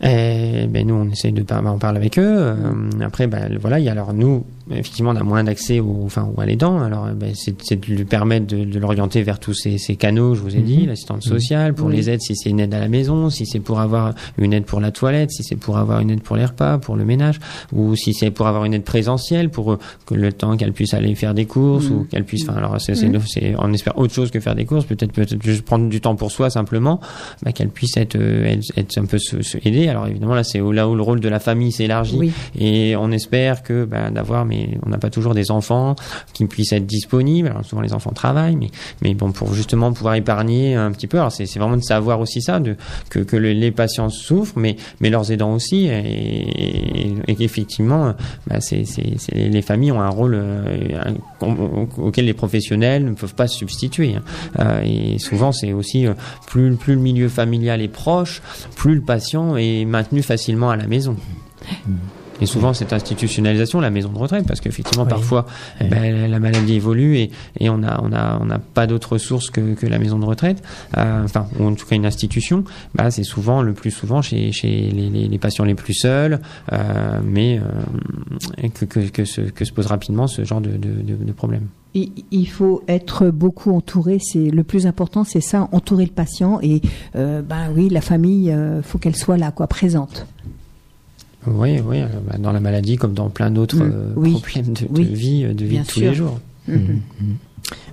Et ben nous on essaye de on parle avec eux. euh, après ben voilà il y a alors nous effectivement on a moins d'accès au enfin ou à l'aidant. Alors ben, c'est de lui permettre de, de l'orienter vers tous ces, ces canaux je vous ai dit Mhm. l'assistante sociale pour Oui. les aides si c'est une aide à la maison, si c'est pour avoir une aide pour la toilette, si c'est pour avoir une aide pour les repas, pour le ménage ou si c'est pour avoir une aide présentielle pour que le temps qu'elle puisse aller faire des courses Mhm. ou qu'elle puisse enfin alors c'est c'est on espère autre chose que faire des courses peut-être peut-être juste prendre du temps pour soi simplement bah, qu'elle puisse être, euh, être, être un peu se, se aider. Alors évidemment là c'est là où le rôle de la famille s'élargit Oui. et on espère que ben, d'avoir on n'a pas toujours des enfants qui puissent être disponibles. Souvent les enfants travaillent mais mais bon pour justement pouvoir épargner un petit peu. Alors c'est vraiment de savoir aussi ça que que le- les patients souffrent mais mais leurs aidants aussi et, qu'effectivement bah, les familles ont un rôle euh, auquel les professionnels ne peuvent pas se substituer. hein. Euh, et souvent c'est aussi euh, plus plus le milieu familial est proche, plus le patient est maintenu facilement à la maison. Et souvent cette institutionnalisation, la maison de retraite, parce qu'effectivement Oui. parfois Oui. ben, la maladie évolue et, et on a on a on n'a pas d'autre ressources que, que la maison de retraite, euh, enfin ou en tout cas une institution. Bah c'est souvent le plus souvent chez chez les, les, les patients les plus seuls, euh, mais euh, que, que que se que se pose rapidement ce genre de de, de, de problème. Il, il faut être beaucoup entouré, c'est le plus important, c'est ça, entourer le patient et euh, ben oui, la famille, euh, faut qu'elle soit là, quoi, présente. Oui, oui, bah, dans la maladie comme dans plein d'autres Mm, oui. problèmes de, de Oui, vie, euh, de vie bien de tous sûr. les jours. Mhm.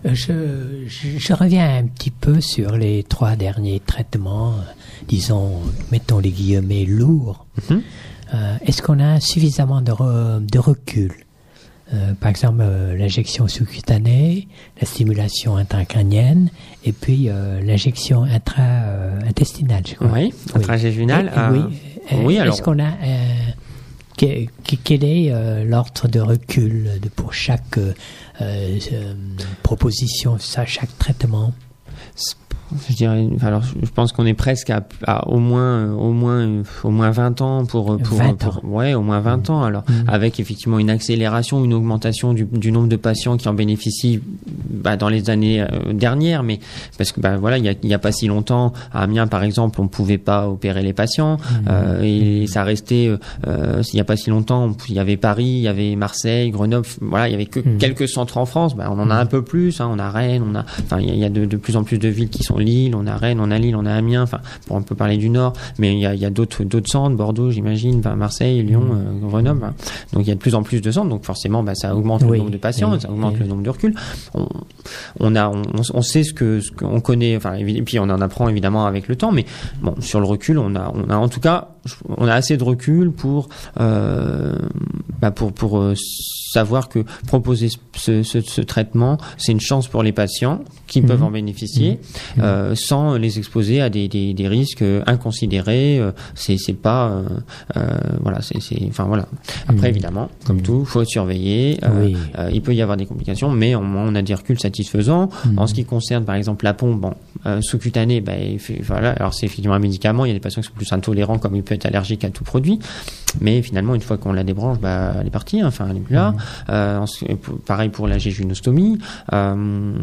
Euh, Je, je, je reviens un petit peu sur les trois derniers traitements, disons, mettons les guillemets lourds. Mhm. Euh, Est-ce qu'on a suffisamment de, re- de recul Euh, Par exemple, euh, l'injection sous-cutanée, la stimulation intracrânienne, et puis euh, l'injection intra-intestinale, je crois. Oui, euh, oui, oui, alors- Est-ce qu'on a que- que- quel est l'ordre de recul de, pour chaque proposition, ça, chaque traitement? Je dirais, alors je pense qu'on est presque à, à au moins, au moins, au moins 20 ans pour, pour, 20 pour- ans. ouais, au moins 20 ans. Alors, Mhm. avec effectivement une accélération, une augmentation du, du nombre de patients qui en bénéficient bah, dans les années euh, dernières, mais parce que bah, voilà, il y a, il y a pas si longtemps, à Amiens par exemple, on pouvait pas opérer les patients euh, et ça restait, euh, euh, il y a pas si longtemps, on- il y avait Paris, il y avait Marseille, Grenoble, voilà, il y avait que quelques centres en France. Bah, on en a un peu plus, hein, on a Rennes, on a, enfin, il y y a de, de plus en plus de villes qui sont Lille, on a Rennes, on a Lille, on a Amiens, enfin, pour un peu parler du Nord, mais il y a, il y a d'autres, d'autres centres, Bordeaux, j'imagine, Marseille, Lyon, euh, Grenoble. hein. Donc il y a de plus en plus de centres, donc forcément, bah, ça augmente Oui, le nombre de patients, oui, ça augmente oui. le nombre de recul. On, on a, on, on sait ce que, ce qu'on connaît, enfin, et puis on en apprend évidemment avec le temps, mais bon, sur le recul, on a, on a en tout cas, on a assez de recul pour, euh, bah, pour, pour euh, savoir que proposer ce, ce, ce traitement, c'est une chance pour les patients qui Mhm. peuvent en bénéficier, Mhm. euh, sans les exposer à des, des, des risques inconsidérés. C'est, c'est pas, euh, voilà, c'est, c'est, enfin voilà. Après, Mhm. évidemment, comme tout, faut surveiller. Oui. euh, il peut y avoir des complications, mais au moins on a des reculs satisfaisants. En ce qui concerne, par exemple, la pompe, bon, sous-cutanée, ben, fait- voilà, alors c'est effectivement un médicament. Il y a des patients qui sont plus intolérants, comme il peut être allergique à tout produit. Mais finalement, une fois qu'on la débranche, bah, elle est partie. hein, Enfin, elle est plus là. Euh, en ce- pareil pour la jéjunostomie. Euh,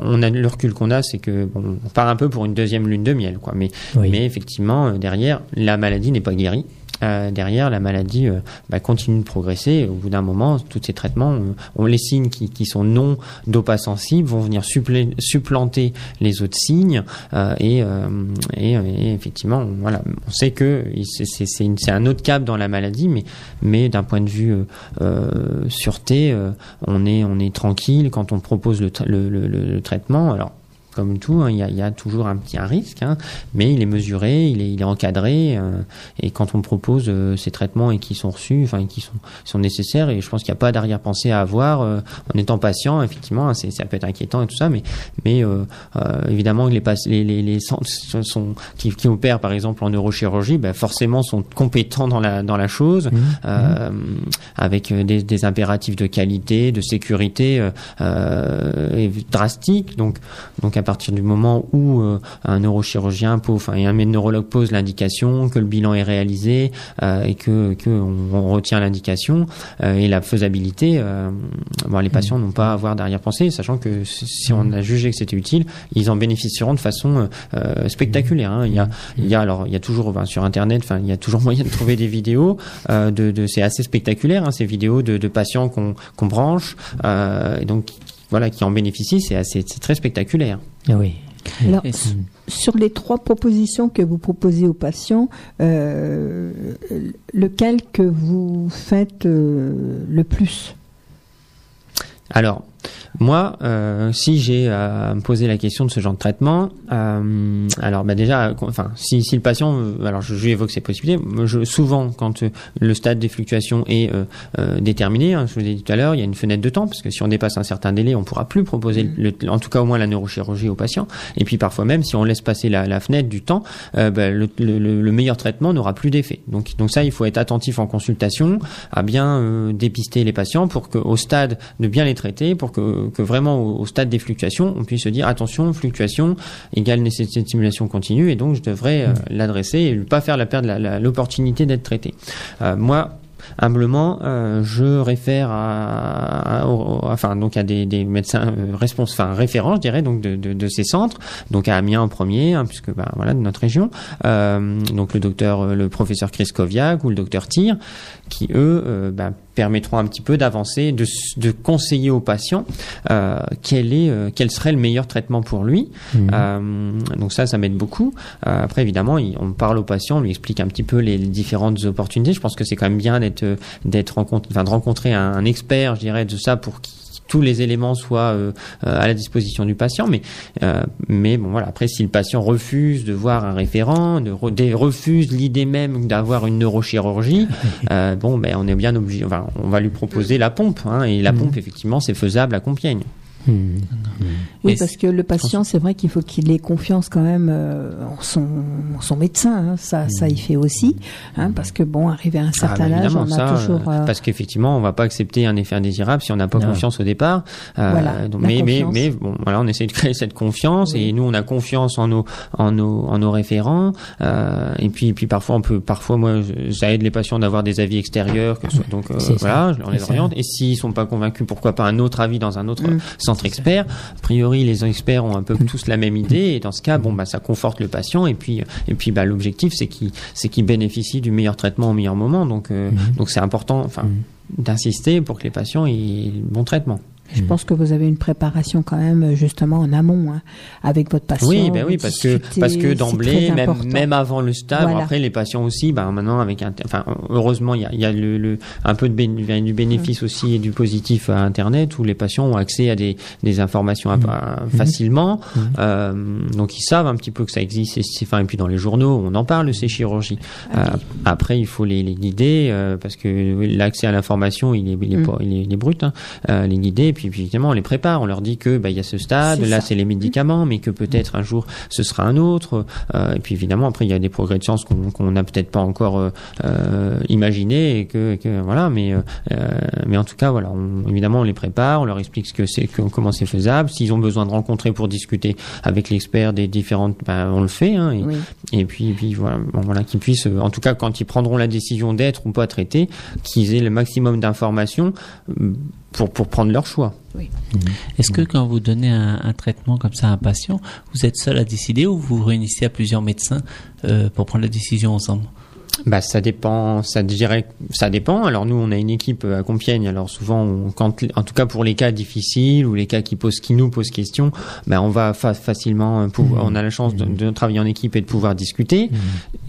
on a le recul qu'on a, c'est que bon, on part un peu pour une deuxième lune de miel, quoi. Mais, Oui. mais effectivement, euh, derrière, la maladie n'est pas guérie. Euh, derrière, la maladie euh, bah, continue de progresser. Au bout d'un moment, tous ces traitements, euh, on les signes qui, sont non dopa-sensibles vont venir supplanter les autres signes. et, effectivement, on- voilà, on sait que c'est- un autre cap dans la maladie, mais, d'un point de vue sûreté, on est on est tranquille quand on propose le- le traitement. Alors comme tout, hein, il y, a, il y a toujours un petit un risque, hein, mais il est mesuré, il est, il est encadré, euh, et quand on propose euh, ces traitements et qui sont reçus, enfin qui sont, sont nécessaires, et je pense qu'il n'y a pas d'arrière-pensée à avoir euh, en étant patient, effectivement, hein, ça peut être inquiétant et tout ça, mais, mais évidemment les, les, les, les centres sont, qui, qui opèrent par exemple en neurochirurgie, ben, forcément sont compétents dans la, dans la chose, euh, avec euh, des, des impératifs de qualité, de sécurité et drastiques, donc donc à partir du moment où euh, un neurochirurgien pose, enfin un neurologue pose l'indication, que le bilan est réalisé euh, et que, que on, retient l'indication euh, et la faisabilité, les patients n'ont pas à avoir d'arrière-pensée, sachant que si on a jugé que c'était utile, ils en bénéficieront de façon spectaculaire. hein. Il y a, alors il y a toujours sur internet, il y a toujours moyen de trouver des vidéos c'est assez spectaculaire hein, ces vidéos de, patients qu'on qu'on branche donc voilà qui en bénéficient, c'est assez c'est très spectaculaire. Oui. Alors, Et- sur les trois propositions que vous proposez aux patients, euh, lequel que vous faites euh, le plus? Alors, Moi, euh, si j'ai à me poser la question de ce genre de traitement, euh, alors bah déjà, enfin, si, si le patient, euh, alors je, je lui évoque ces possibilités. Je, souvent, quand euh, le stade des fluctuations est euh, euh, déterminé, hein, je vous ai dit tout à l'heure, il y a une fenêtre de temps parce que si on dépasse un certain délai, on pourra plus proposer, le- le- en tout cas au moins la neurochirurgie au patient. Et puis parfois même, si on laisse passer la, la fenêtre du temps, euh, bah, le, le- le- le meilleur traitement n'aura plus d'effet. Donc, donc ça, il faut être attentif en consultation à bien euh, dépister les patients pour que au stade de bien les traiter, pour que, que vraiment au, au stade des fluctuations, on puisse se dire attention, fluctuation égale nécessité de stimulation continue, et donc je devrais euh, l'adresser et ne pas faire la perdre l'opportunité d'être traité. Euh, moi, humblement, euh, je réfère à, enfin donc à des, des médecins euh, enfin référents, je dirais, donc de, de, de ces centres, donc à Amiens en premier, hein, puisque bah, voilà de notre région, euh, donc le docteur, le professeur Chris Koviak ou le docteur Tyr, qui eux bah, permettront un petit peu d'avancer, de, conseiller au patient euh, quel est, euh, quel serait le meilleur traitement pour lui. Euh, donc ça, ça m'aide beaucoup. Après, évidemment, il- on parle au patient, on lui explique un petit peu les, les différentes opportunités. Je pense que c'est quand même bien d'être, d'être rencontré, enfin, de rencontrer un, un expert, je dirais, de ça pour qu'il tous les éléments soient euh, euh, à la disposition du patient, mais euh, mais bon voilà. Après, si le patient refuse de voir un référent, de refuse l'idée même d'avoir une neurochirurgie, euh, bon ben on est bien obligé. Enfin, on va lui proposer la pompe, hein, et la pompe effectivement c'est faisable à Compiègne. Oui, Et parce que le patient, c'est vrai qu'il faut qu'il ait confiance quand même euh, en son, en son médecin. hein. Ça, ça, il fait aussi, hein, parce que bon, arrivé à un Ah, bah, certain âge, évidemment, on a ça, toujours. euh, euh, parce qu'effectivement, on va pas accepter un effet indésirable si on n'a pas Non. confiance au départ. Euh, Voilà, donc, mais, mais, confiance. mais bon, voilà, on essaie de créer cette confiance Oui. et nous, on a confiance en nos, en nos, en nos référents. Et puis, et puis parfois, on peut, parfois, moi, ça aide les patients d'avoir des avis extérieurs, que ce soit, donc C'est ça, voilà, je leur les oriente. Et s'ils sont pas convaincus, pourquoi pas un autre avis dans un autre Mm. Centre expert. A priori, les experts ont un peu tous la même idée. Et dans ce cas, bon, bah, ça conforte le patient. Et puis, et puis, bah, l'objectif, c'est qu'il, c'est qu'il bénéficie du meilleur traitement au meilleur moment. Donc, euh, donc c'est important, enfin, d'insister pour que les patients aient le bon traitement. Je pense que vous avez une préparation quand même justement en amont hein, avec votre patient. Oui, ben oui, parce que parce que d'emblée, même même avant le stade, Voilà. après les patients aussi, ben maintenant avec enfin heureusement il y a, il y a le, le- un peu de béné- du bénéfice aussi et du positif à Internet où les patients ont accès à des des informations à- facilement, Euh, donc ils savent un petit peu que ça existe. Et, enfin et puis dans les journaux on en parle de ces chirurgies. Euh, après il faut les, les guider euh, parce que l'accès à l'information il est il est, pas, il est, il est brut, hein, euh, les guider et puis, puis évidemment on les prépare, on leur dit que bah, il y a ce stade, là c'est les médicaments, mais que peut-être un jour ce sera un autre. Euh, et puis évidemment après il y a des progrès de science qu'on qu'on n'a peut-être pas encore euh, euh, imaginé et que, que voilà, mais euh, mais en tout cas voilà, on, évidemment on les prépare, on leur explique ce que c'est, comment c'est faisable. S'ils ont besoin de rencontrer pour discuter avec l'expert des différentes, ben, on le fait. Hein, et, Oui. et puis, et puis voilà, bon, voilà qu'ils puissent, en tout cas quand ils prendront la décision d'être ou pas traités, qu'ils aient le maximum d'informations pour pour prendre leur choix. Est-ce que quand vous donnez un, un traitement comme ça à un patient, vous êtes seul à décider ou vous vous réunissez à plusieurs médecins euh, pour prendre la décision ensemble? Bah ça dépend, ça je dirais, ça dépend. Alors nous on a une équipe euh, à Compiègne. Alors souvent, on- quand, en tout cas pour les cas difficiles ou les cas qui posent, qui nous posent question, bah on va fa- facilement, euh, pouvoir- on a la chance de, de travailler en équipe et de pouvoir discuter.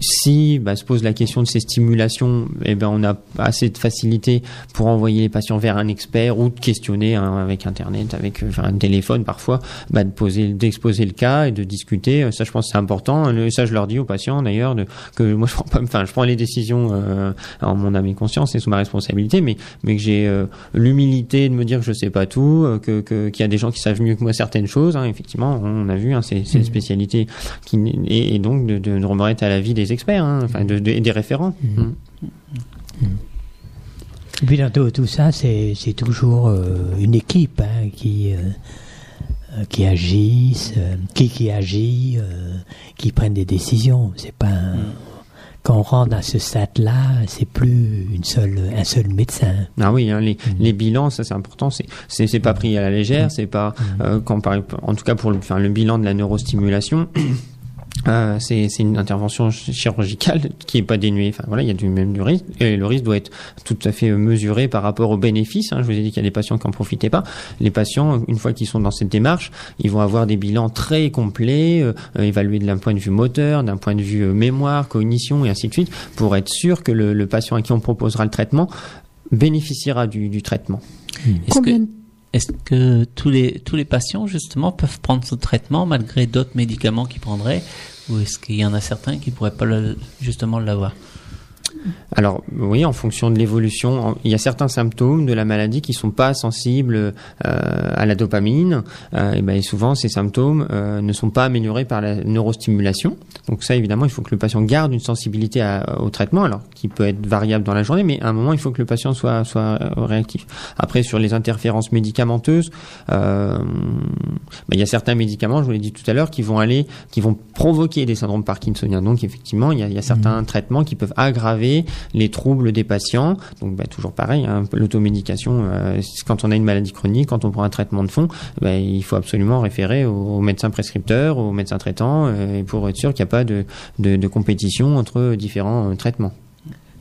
Si bah, se pose la question de ces stimulations, eh ben on a assez de facilité pour envoyer les patients vers un expert ou de questionner hein, avec internet, avec euh, enfin, un téléphone parfois, bah, de poser, d'exposer le cas et de discuter. Ça, je pense, c'est important. Ça, je leur dis aux patients d'ailleurs que moi je prends pas, enfin, je prends les décisions euh, en mon âme et conscience et sous ma responsabilité, mais mais que j'ai euh, l'humilité de me dire que je sais pas tout, euh, que qu'il y a des gens qui savent mieux que moi certaines choses. hein. effectivement, on a vu, hein, c'est c'est une spécialité qui et, et donc de, de, de remettre à la vie des experts, hein, enfin de, des référents. Mm. Et puis dans tout, tout ça, c'est toujours euh, une équipe hein, qui, euh, qui agisse, euh, qui, qui agit, qui prennent des décisions. C'est pas un- Quand on rentre à ce stade-là, c'est plus une seule, un seul médecin. Ah oui, hein, les, les bilans, ça c'est important. C'est c'est c'est pas pris à la légère. C'est pas euh, quand par en tout cas pour le, enfin, le bilan de la neurostimulation. Euh, c'est c'est une intervention ch- chirurgicale qui est pas dénuée. Enfin voilà, il y a du même du risque et le risque doit être tout à fait mesuré par rapport aux bénéfices. hein. Je vous ai dit qu'il y a des patients qui en profitaient pas. Les patients, une fois qu'ils sont dans cette démarche, ils vont avoir des bilans très complets, euh, euh, évalués d'un point de vue moteur, d'un point de vue euh, mémoire, cognition et ainsi de suite, pour être sûr que le, le patient à qui on proposera le traitement bénéficiera du, du traitement. Combien que Est-ce que tous les tous les patients justement peuvent prendre ce traitement malgré d'autres médicaments qu'ils prendraient, ou est-ce qu'il y en a certains qui pourraient pas le- justement l'avoir? Alors oui, en fonction de l'évolution, il y a certains symptômes de la maladie qui sont pas sensibles euh, à la dopamine. Euh, et ben et souvent, ces symptômes euh, ne sont pas améliorés par la neurostimulation. Donc ça, évidemment, il faut que le patient garde une sensibilité à- au traitement, alors qui peut être variable dans la journée, mais à un moment, il faut que le patient soit soit réactif. Après, sur les interférences médicamenteuses, ben, il y a certains médicaments, je vous l'ai dit tout à l'heure, qui vont aller, qui vont provoquer des syndromes parkinsoniens. Donc effectivement, il y a, il y a certains traitements qui peuvent aggraver les troubles des patients. Donc bah, toujours pareil, hein, l'automédication, euh, quand on a une maladie chronique, quand on prend un traitement de fond, bah, il faut absolument référer au, au médecin prescripteur, au médecin traitant, euh, pour être sûr qu'il n'y a pas de, de, de compétition entre différents euh, traitements.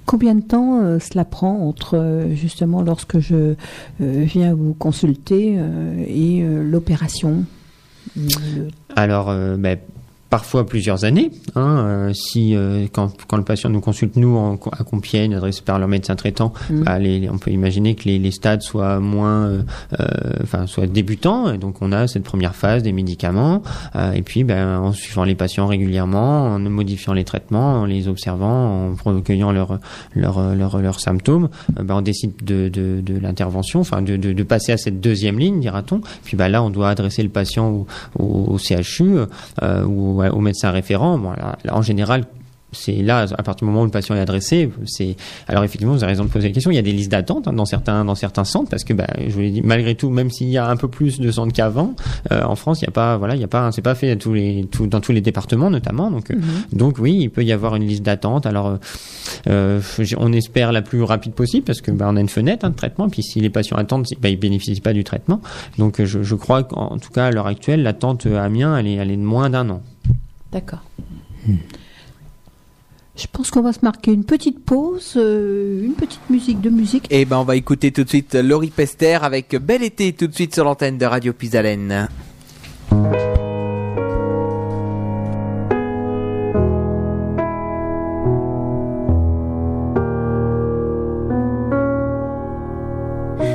Combien de temps euh, cela prend entre euh, justement lorsque je euh, viens vous consulter et l'opération? Le- Alors, ben, parfois plusieurs années. Hein, euh, si euh, quand, quand le patient nous consulte nous en- à Compiègne, adressé par leur médecin traitant, Mm. bah, les- on peut imaginer que les, les stades soient moins, euh, euh, enfin, soient débutants. Et donc, on a cette première phase des médicaments. euh, et puis, ben, en suivant les patients régulièrement, en modifiant les traitements, en les observant, en recueillant leurs leurs leurs leurs symptômes, ben, on décide de, de, de l'intervention, enfin, de, de, de passer à cette deuxième ligne, dira-t-on. Puis, ben, là, on doit adresser le patient au, au, au CHU euh, ou au médecin référent. Bon, là, là, en général, c'est là, à partir du moment où le patient est adressé, c'est. Alors effectivement, vous avez raison de poser la question. Il y a des listes d'attente hein, dans certains dans certains centres parce que, bah, je vous l'ai dit, malgré tout, même s'il y a un peu plus de centres qu'avant, euh, en France, il n'y a pas, voilà, il y a pas, c'est pas fait à tous les, tout, dans tous les départements notamment. Donc, euh, donc oui, il peut y avoir une liste d'attente. Alors, euh, on espère la plus rapide possible parce que, bah, on a une fenêtre hein, de traitement. Puis si les patients attendent, bah, ils bénéficient pas du traitement. Donc, je, je crois qu'en tout cas à l'heure actuelle, l'attente à Amiens, elle est, elle est de moins d'un an. D'accord. Je pense qu'on va se marquer une petite pause, euh, une petite musique de musique. Et ben on va écouter tout de suite Laurie Pester avec Bel été tout de suite sur l'antenne de Radio Pisalène.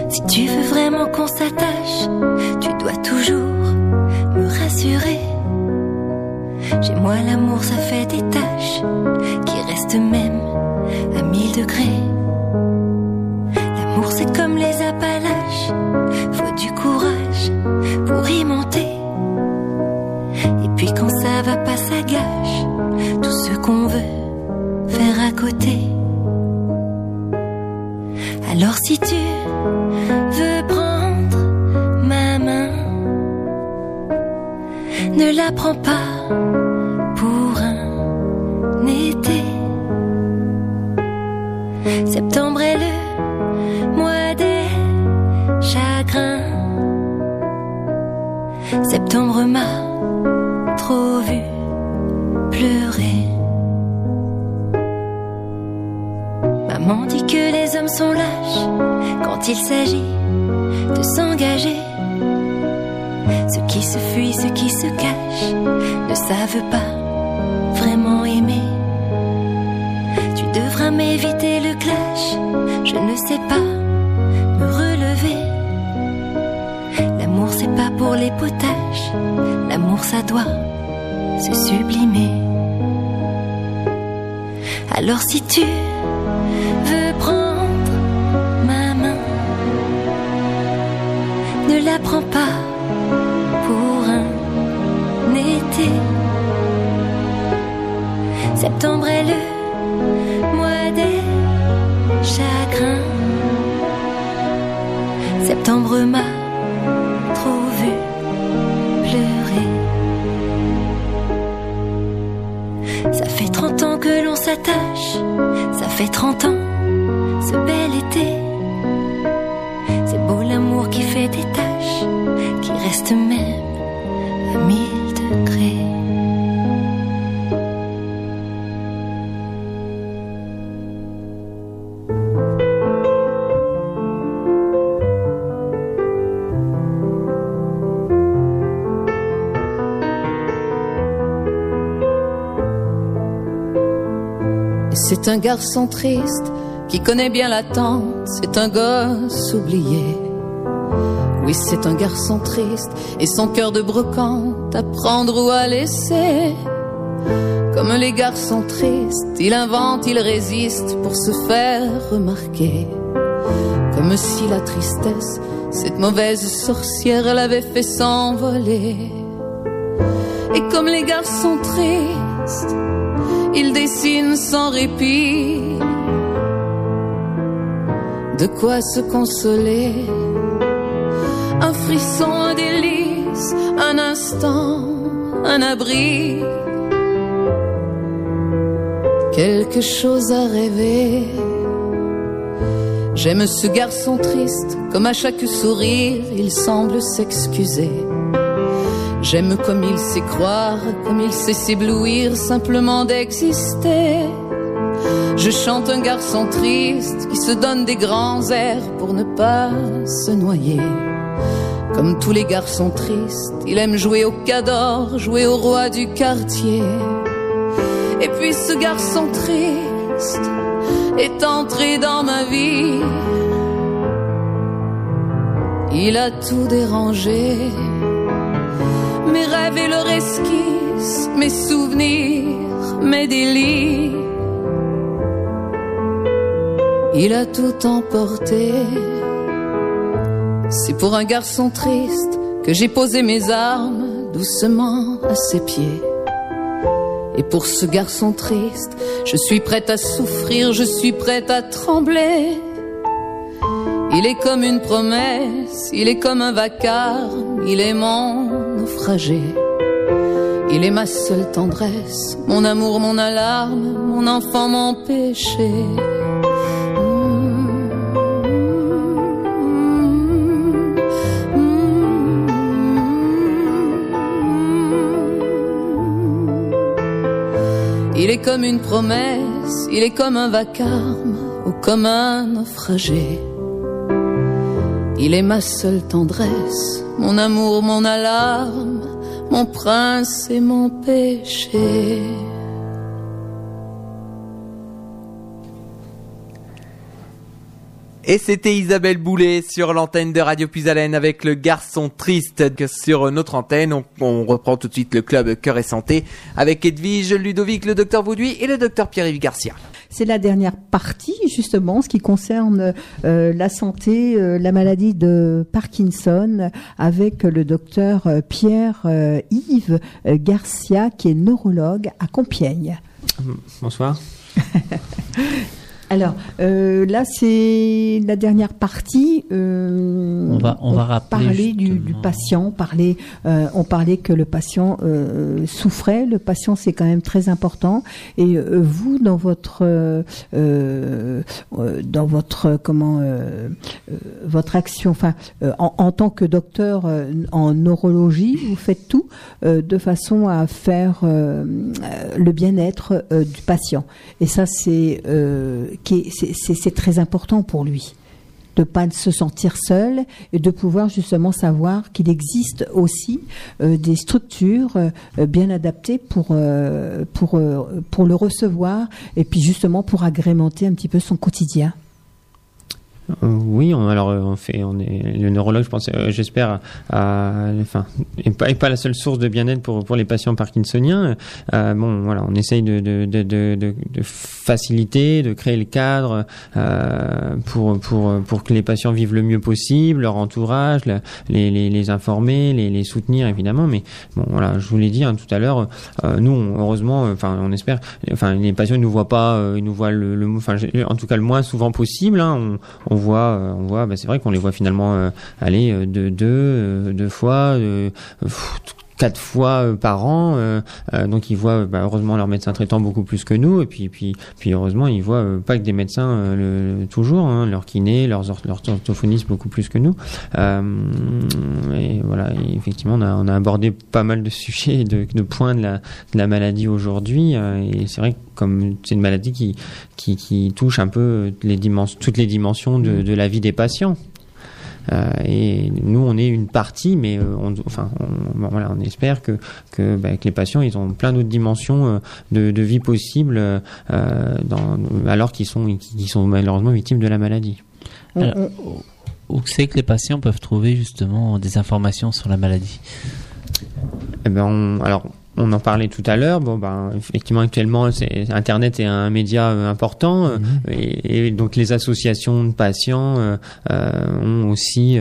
Si tu veux vraiment qu'on s'attache, C'est un garçon triste qui connaît bien l'attente, c'est un gosse oublié. Oui, c'est un garçon triste et son cœur de brocante à prendre ou à laisser. Comme les garçons tristes, il invente, il résiste pour se faire remarquer. Comme si la tristesse, cette mauvaise sorcière, l'avait fait s'envoler. Et comme les garçons tristes, il dessine sans répit de quoi se consoler? Un frisson, un délice, un instant, un abri. Quelque chose à rêver. J'aime ce garçon triste, comme à chaque sourire, il semble s'excuser. J'aime comme il sait croire, comme il sait s'éblouir simplement d'exister. Je chante un garçon triste qui se donne des grands airs pour ne pas se noyer. Comme tous les garçons tristes, il aime jouer au cador, jouer au roi du quartier. Et puis ce garçon triste est entré dans ma vie. Il a tout dérangé. Mes rêves et leur esquisse, mes souvenirs, mes délires. Il a tout emporté. C'est pour un garçon triste que j'ai posé mes armes doucement à ses pieds. Et pour ce garçon triste, je suis prête à souffrir, je suis prête à trembler. Il est comme une promesse, il est comme un vacarme, il est mon Il est ma seule tendresse, mon amour, mon alarme, mon enfant, mon péché. Il est comme une promesse, il est comme un vacarme ou comme un naufragé. Il est ma seule tendresse, mon amour, mon alarme, mon prince et mon péché. Et c'était Isabelle Boulet sur l'antenne de Radio Puisalène avec le garçon triste sur notre antenne. On, on reprend tout de suite le club Cœur et Santé avec Edwige, Ludovic, le docteur Vauduit et le docteur Pierre-Yves Garcia. C'est la dernière partie, justement, ce qui concerne euh, la santé, euh, la maladie de Parkinson, avec le docteur euh, Pierre-Yves Garcia, qui est neurologue à Compiègne. Bonsoir. Alors euh, là, c'est la dernière partie. euh, On va- on va rappeler parler du, du patient. Parler, euh, on parlait que le patient euh, souffrait. Le patient, c'est quand même très important. Et euh, vous, dans votre, euh, dans votre comment, votre action, enfin, euh, en, en tant que docteur euh, en neurologie, vous faites tout euh, de façon à faire le bien-être euh, du patient. Et ça, c'est euh, c'est- très important pour lui de pas se sentir seul et de pouvoir justement savoir qu'il existe aussi euh, des structures euh, bien adaptées pour euh, pour pour le recevoir et puis justement pour agrémenter un petit peu son quotidien. Euh, oui, on, alors euh, on fait, on est le neurologue, je pense, euh, j'espère, enfin, est pas, est pas la seule source de bien-être pour pour les patients parkinsoniens. Euh, bon, voilà, on essaye de de, de, de, de- faciliter, de créer le cadre euh, pour pour pour que les patients vivent le mieux possible, leur entourage, les, les les informer, les les soutenir évidemment. Mais bon, voilà, je vous l'ai dit hein, tout à l'heure, euh, nous, heureusement, enfin, on espère, enfin, les patients ils nous voient pas, ils nous voient le, le enfin, en tout cas le moins souvent possible. Hein, on, on voit, euh, on voit, bah, c'est vrai qu'on les voit finalement euh, aller de deux, euh, deux fois, euh, pff, quatre fois euh, par an. euh, euh, donc ils voient, bah, heureusement leur médecin traitant beaucoup plus que nous, et puis puis puis heureusement ils voient euh, pas que des médecins euh, le- toujours, hein, leurs kinés, leurs orth- leurs orthophonistes beaucoup plus que nous. Euh, et voilà, et effectivement on a on a abordé pas mal de sujets, et de, de points de la de la maladie aujourd'hui, et c'est vrai que comme c'est une maladie qui qui, qui touche un peu les toutes les dimensions de, de la vie des patients. Euh, et nous, on est une partie, mais euh, on, enfin, on, bon, voilà, on espère que que, bah, que les patients, ils ont plein d'autres dimensions euh, de, de vie possibles, euh, dans, alors qu'ils sont qu'ils sont malheureusement victimes de la maladie. Alors, où c'est que les patients peuvent trouver justement des informations sur la maladie? Eh ben, on- alors, on en parlait tout à l'heure. Bon, ben, effectivement, actuellement, c'est, Internet est un média euh, important, euh, et, et donc les associations de patients euh, ont aussi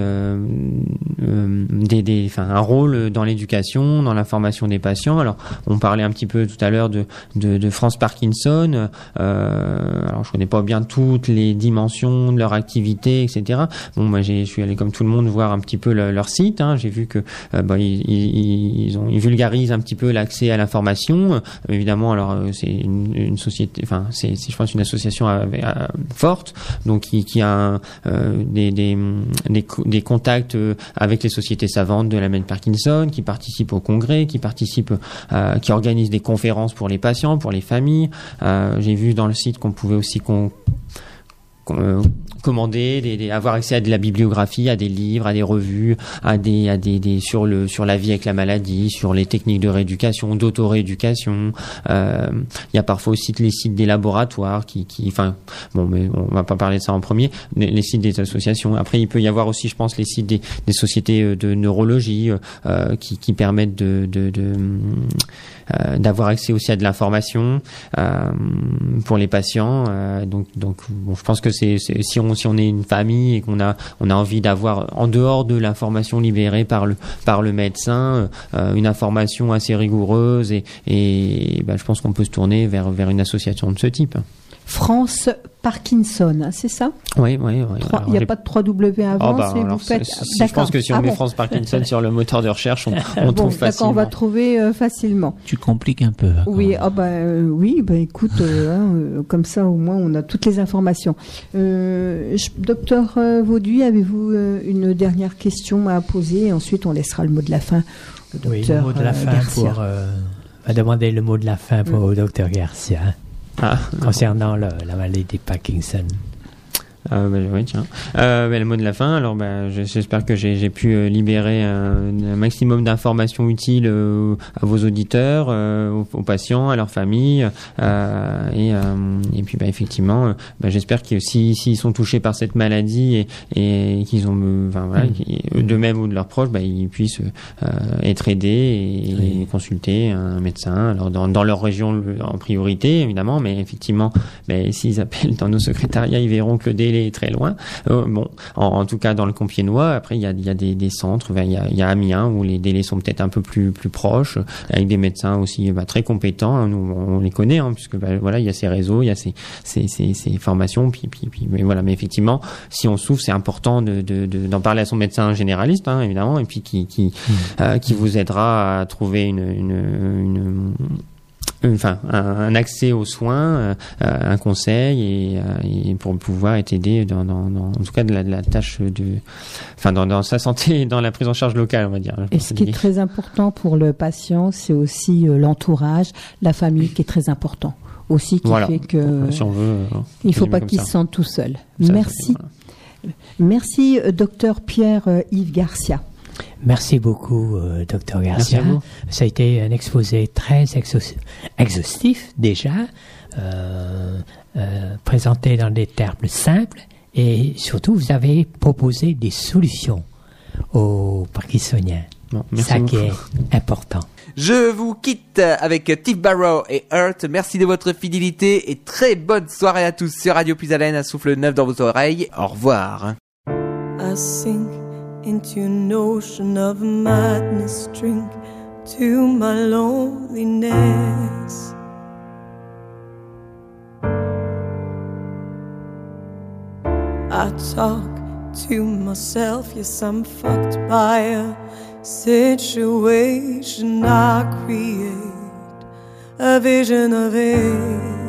des, un rôle dans l'éducation, dans la formation des patients. Alors, on parlait un petit peu tout à l'heure de, de, de France Parkinson. Alors, je connais pas bien toutes les dimensions de leur activité, etc. Bon, moi, j'ai, je suis allé comme tout le monde voir un petit peu le- leur site. Hein. J'ai vu que bah, ils, ils, ils ont, ils vulgarisent un petit peu l'accès à l'information. Euh, évidemment, alors euh, c'est une, société, enfin c'est, je pense une association forte, donc qui, a euh, des, des, des, co- des contacts avec les sociétés savantes de la de Parkinson, qui participent au congrès, qui participent, euh, qui organisent des conférences pour les patients, pour les familles. J'ai vu dans le site qu'on pouvait aussi commander, des, des- avoir accès à de la bibliographie, à des livres, à des revues, à des, à des, des sur le sur la vie avec la maladie, sur les techniques de rééducation, d'auto-rééducation. Euh, Il y a parfois aussi les sites des laboratoires qui, qui, enfin, bon, mais on va pas parler de ça en premier. Les, sites des associations. Après, il peut y avoir aussi, je pense, les sites des, des sociétés euh, de neurologie euh, qui, qui permettent de, de, de euh, d'avoir accès aussi à de l'information euh, pour les patients. Euh, donc, donc, bon, je pense que si on si on est une famille et qu'on a on a envie d'avoir en dehors de l'information libérée par le par le médecin euh, une information assez rigoureuse et ben, je pense qu'on peut se tourner vers une association de ce type. France Parkinson, hein, c'est ça? Oui, oui, oui. Trois- Alors, Il n'y a pas de 3W avant, Oh, bah, c'est alors, vous faites. si- si- je pense que si on Ah met bon. France Parkinson sur le moteur de recherche, on, on Bon, trouve d'accord, facilement. on va trouver euh, facilement. Tu compliques un peu. hein, Oui, bah, euh, oui, bah, écoute, euh, hein, comme ça au moins on a toutes les informations. Euh, je- docteur euh, Vauduit, avez-vous euh, une dernière question à poser? Ensuite, on laissera le mot de la fin au Oui, le mot de la euh, fin Garcia. pour. euh, on va demander le mot de la fin pour le docteur Garcia hein, Ah, concernant le- la maladie de Parkinson. Euh, bah, oui, tiens. Euh, bah, le mot de la fin. Alors, bah, je- j'espère que j'ai pu euh, libérer un, un maximum d'informations utiles euh, à vos auditeurs, euh, aux, aux patients, à leurs familles, euh, et, euh, et puis, bah, effectivement, bah, j'espère que si s'ils sont touchés par cette maladie et, et qu'ils ont, enfin voilà, Mm. d'eux-mêmes ou de leurs proches, bah, ils puissent euh, être aidés et, Oui. consulter un médecin. Alors, dans, dans leur région en priorité, évidemment, mais effectivement, ben, s'ils appellent dans nos secrétariats, ils verront que le très loin. Euh, bon, en, en tout cas dans le Compiègnois, après il y a, il y a des, des centres, il y a, il y a Amiens où les délais sont peut-être un peu plus plus proches, avec des médecins aussi ben, très compétents. Nous on les connaît, hein, puisque ben, voilà il y a ces réseaux, il y a ces ces, ces, ces formations, puis puis puis mais voilà. Mais effectivement, si on souffre, c'est important de de- de- d'en parler à son médecin généraliste, hein, évidemment, et puis qui qui euh, qui vous aidera à trouver une, une, une enfin un, un accès aux soins, euh, un conseil et, euh, et pour pouvoir être aidé dans, dans, dans- en tout cas de la, de la tâche de enfin dans, dans sa santé et dans la prise en charge locale on va dire. Et ce qui est très important pour le patient, c'est aussi euh, l'entourage, la famille qui est très important. Aussi qui Voilà. fait que si on veut il faut pas qu'il se sente tout seul. Ça, Merci. voilà. Merci, docteur Pierre-Yves Garcia. Merci beaucoup, euh, docteur Garcia. Merci à vous. Ça a été un exposé très exhaus- exhaustif déjà, euh, euh, présenté dans des termes simples et surtout vous avez proposé des solutions aux Parkinsoniens. Bon, merci Ça beaucoup. qui est important. Je vous quitte avec Tiff Barrow et Hurt. Merci de votre fidélité et très bonne soirée à tous sur Radio Plus Haleine, un souffle neuf dans vos oreilles. Au revoir. I into an ocean of madness, drink to my loneliness. I talk to myself, yes, I'm fucked by a situation I create, a vision of it.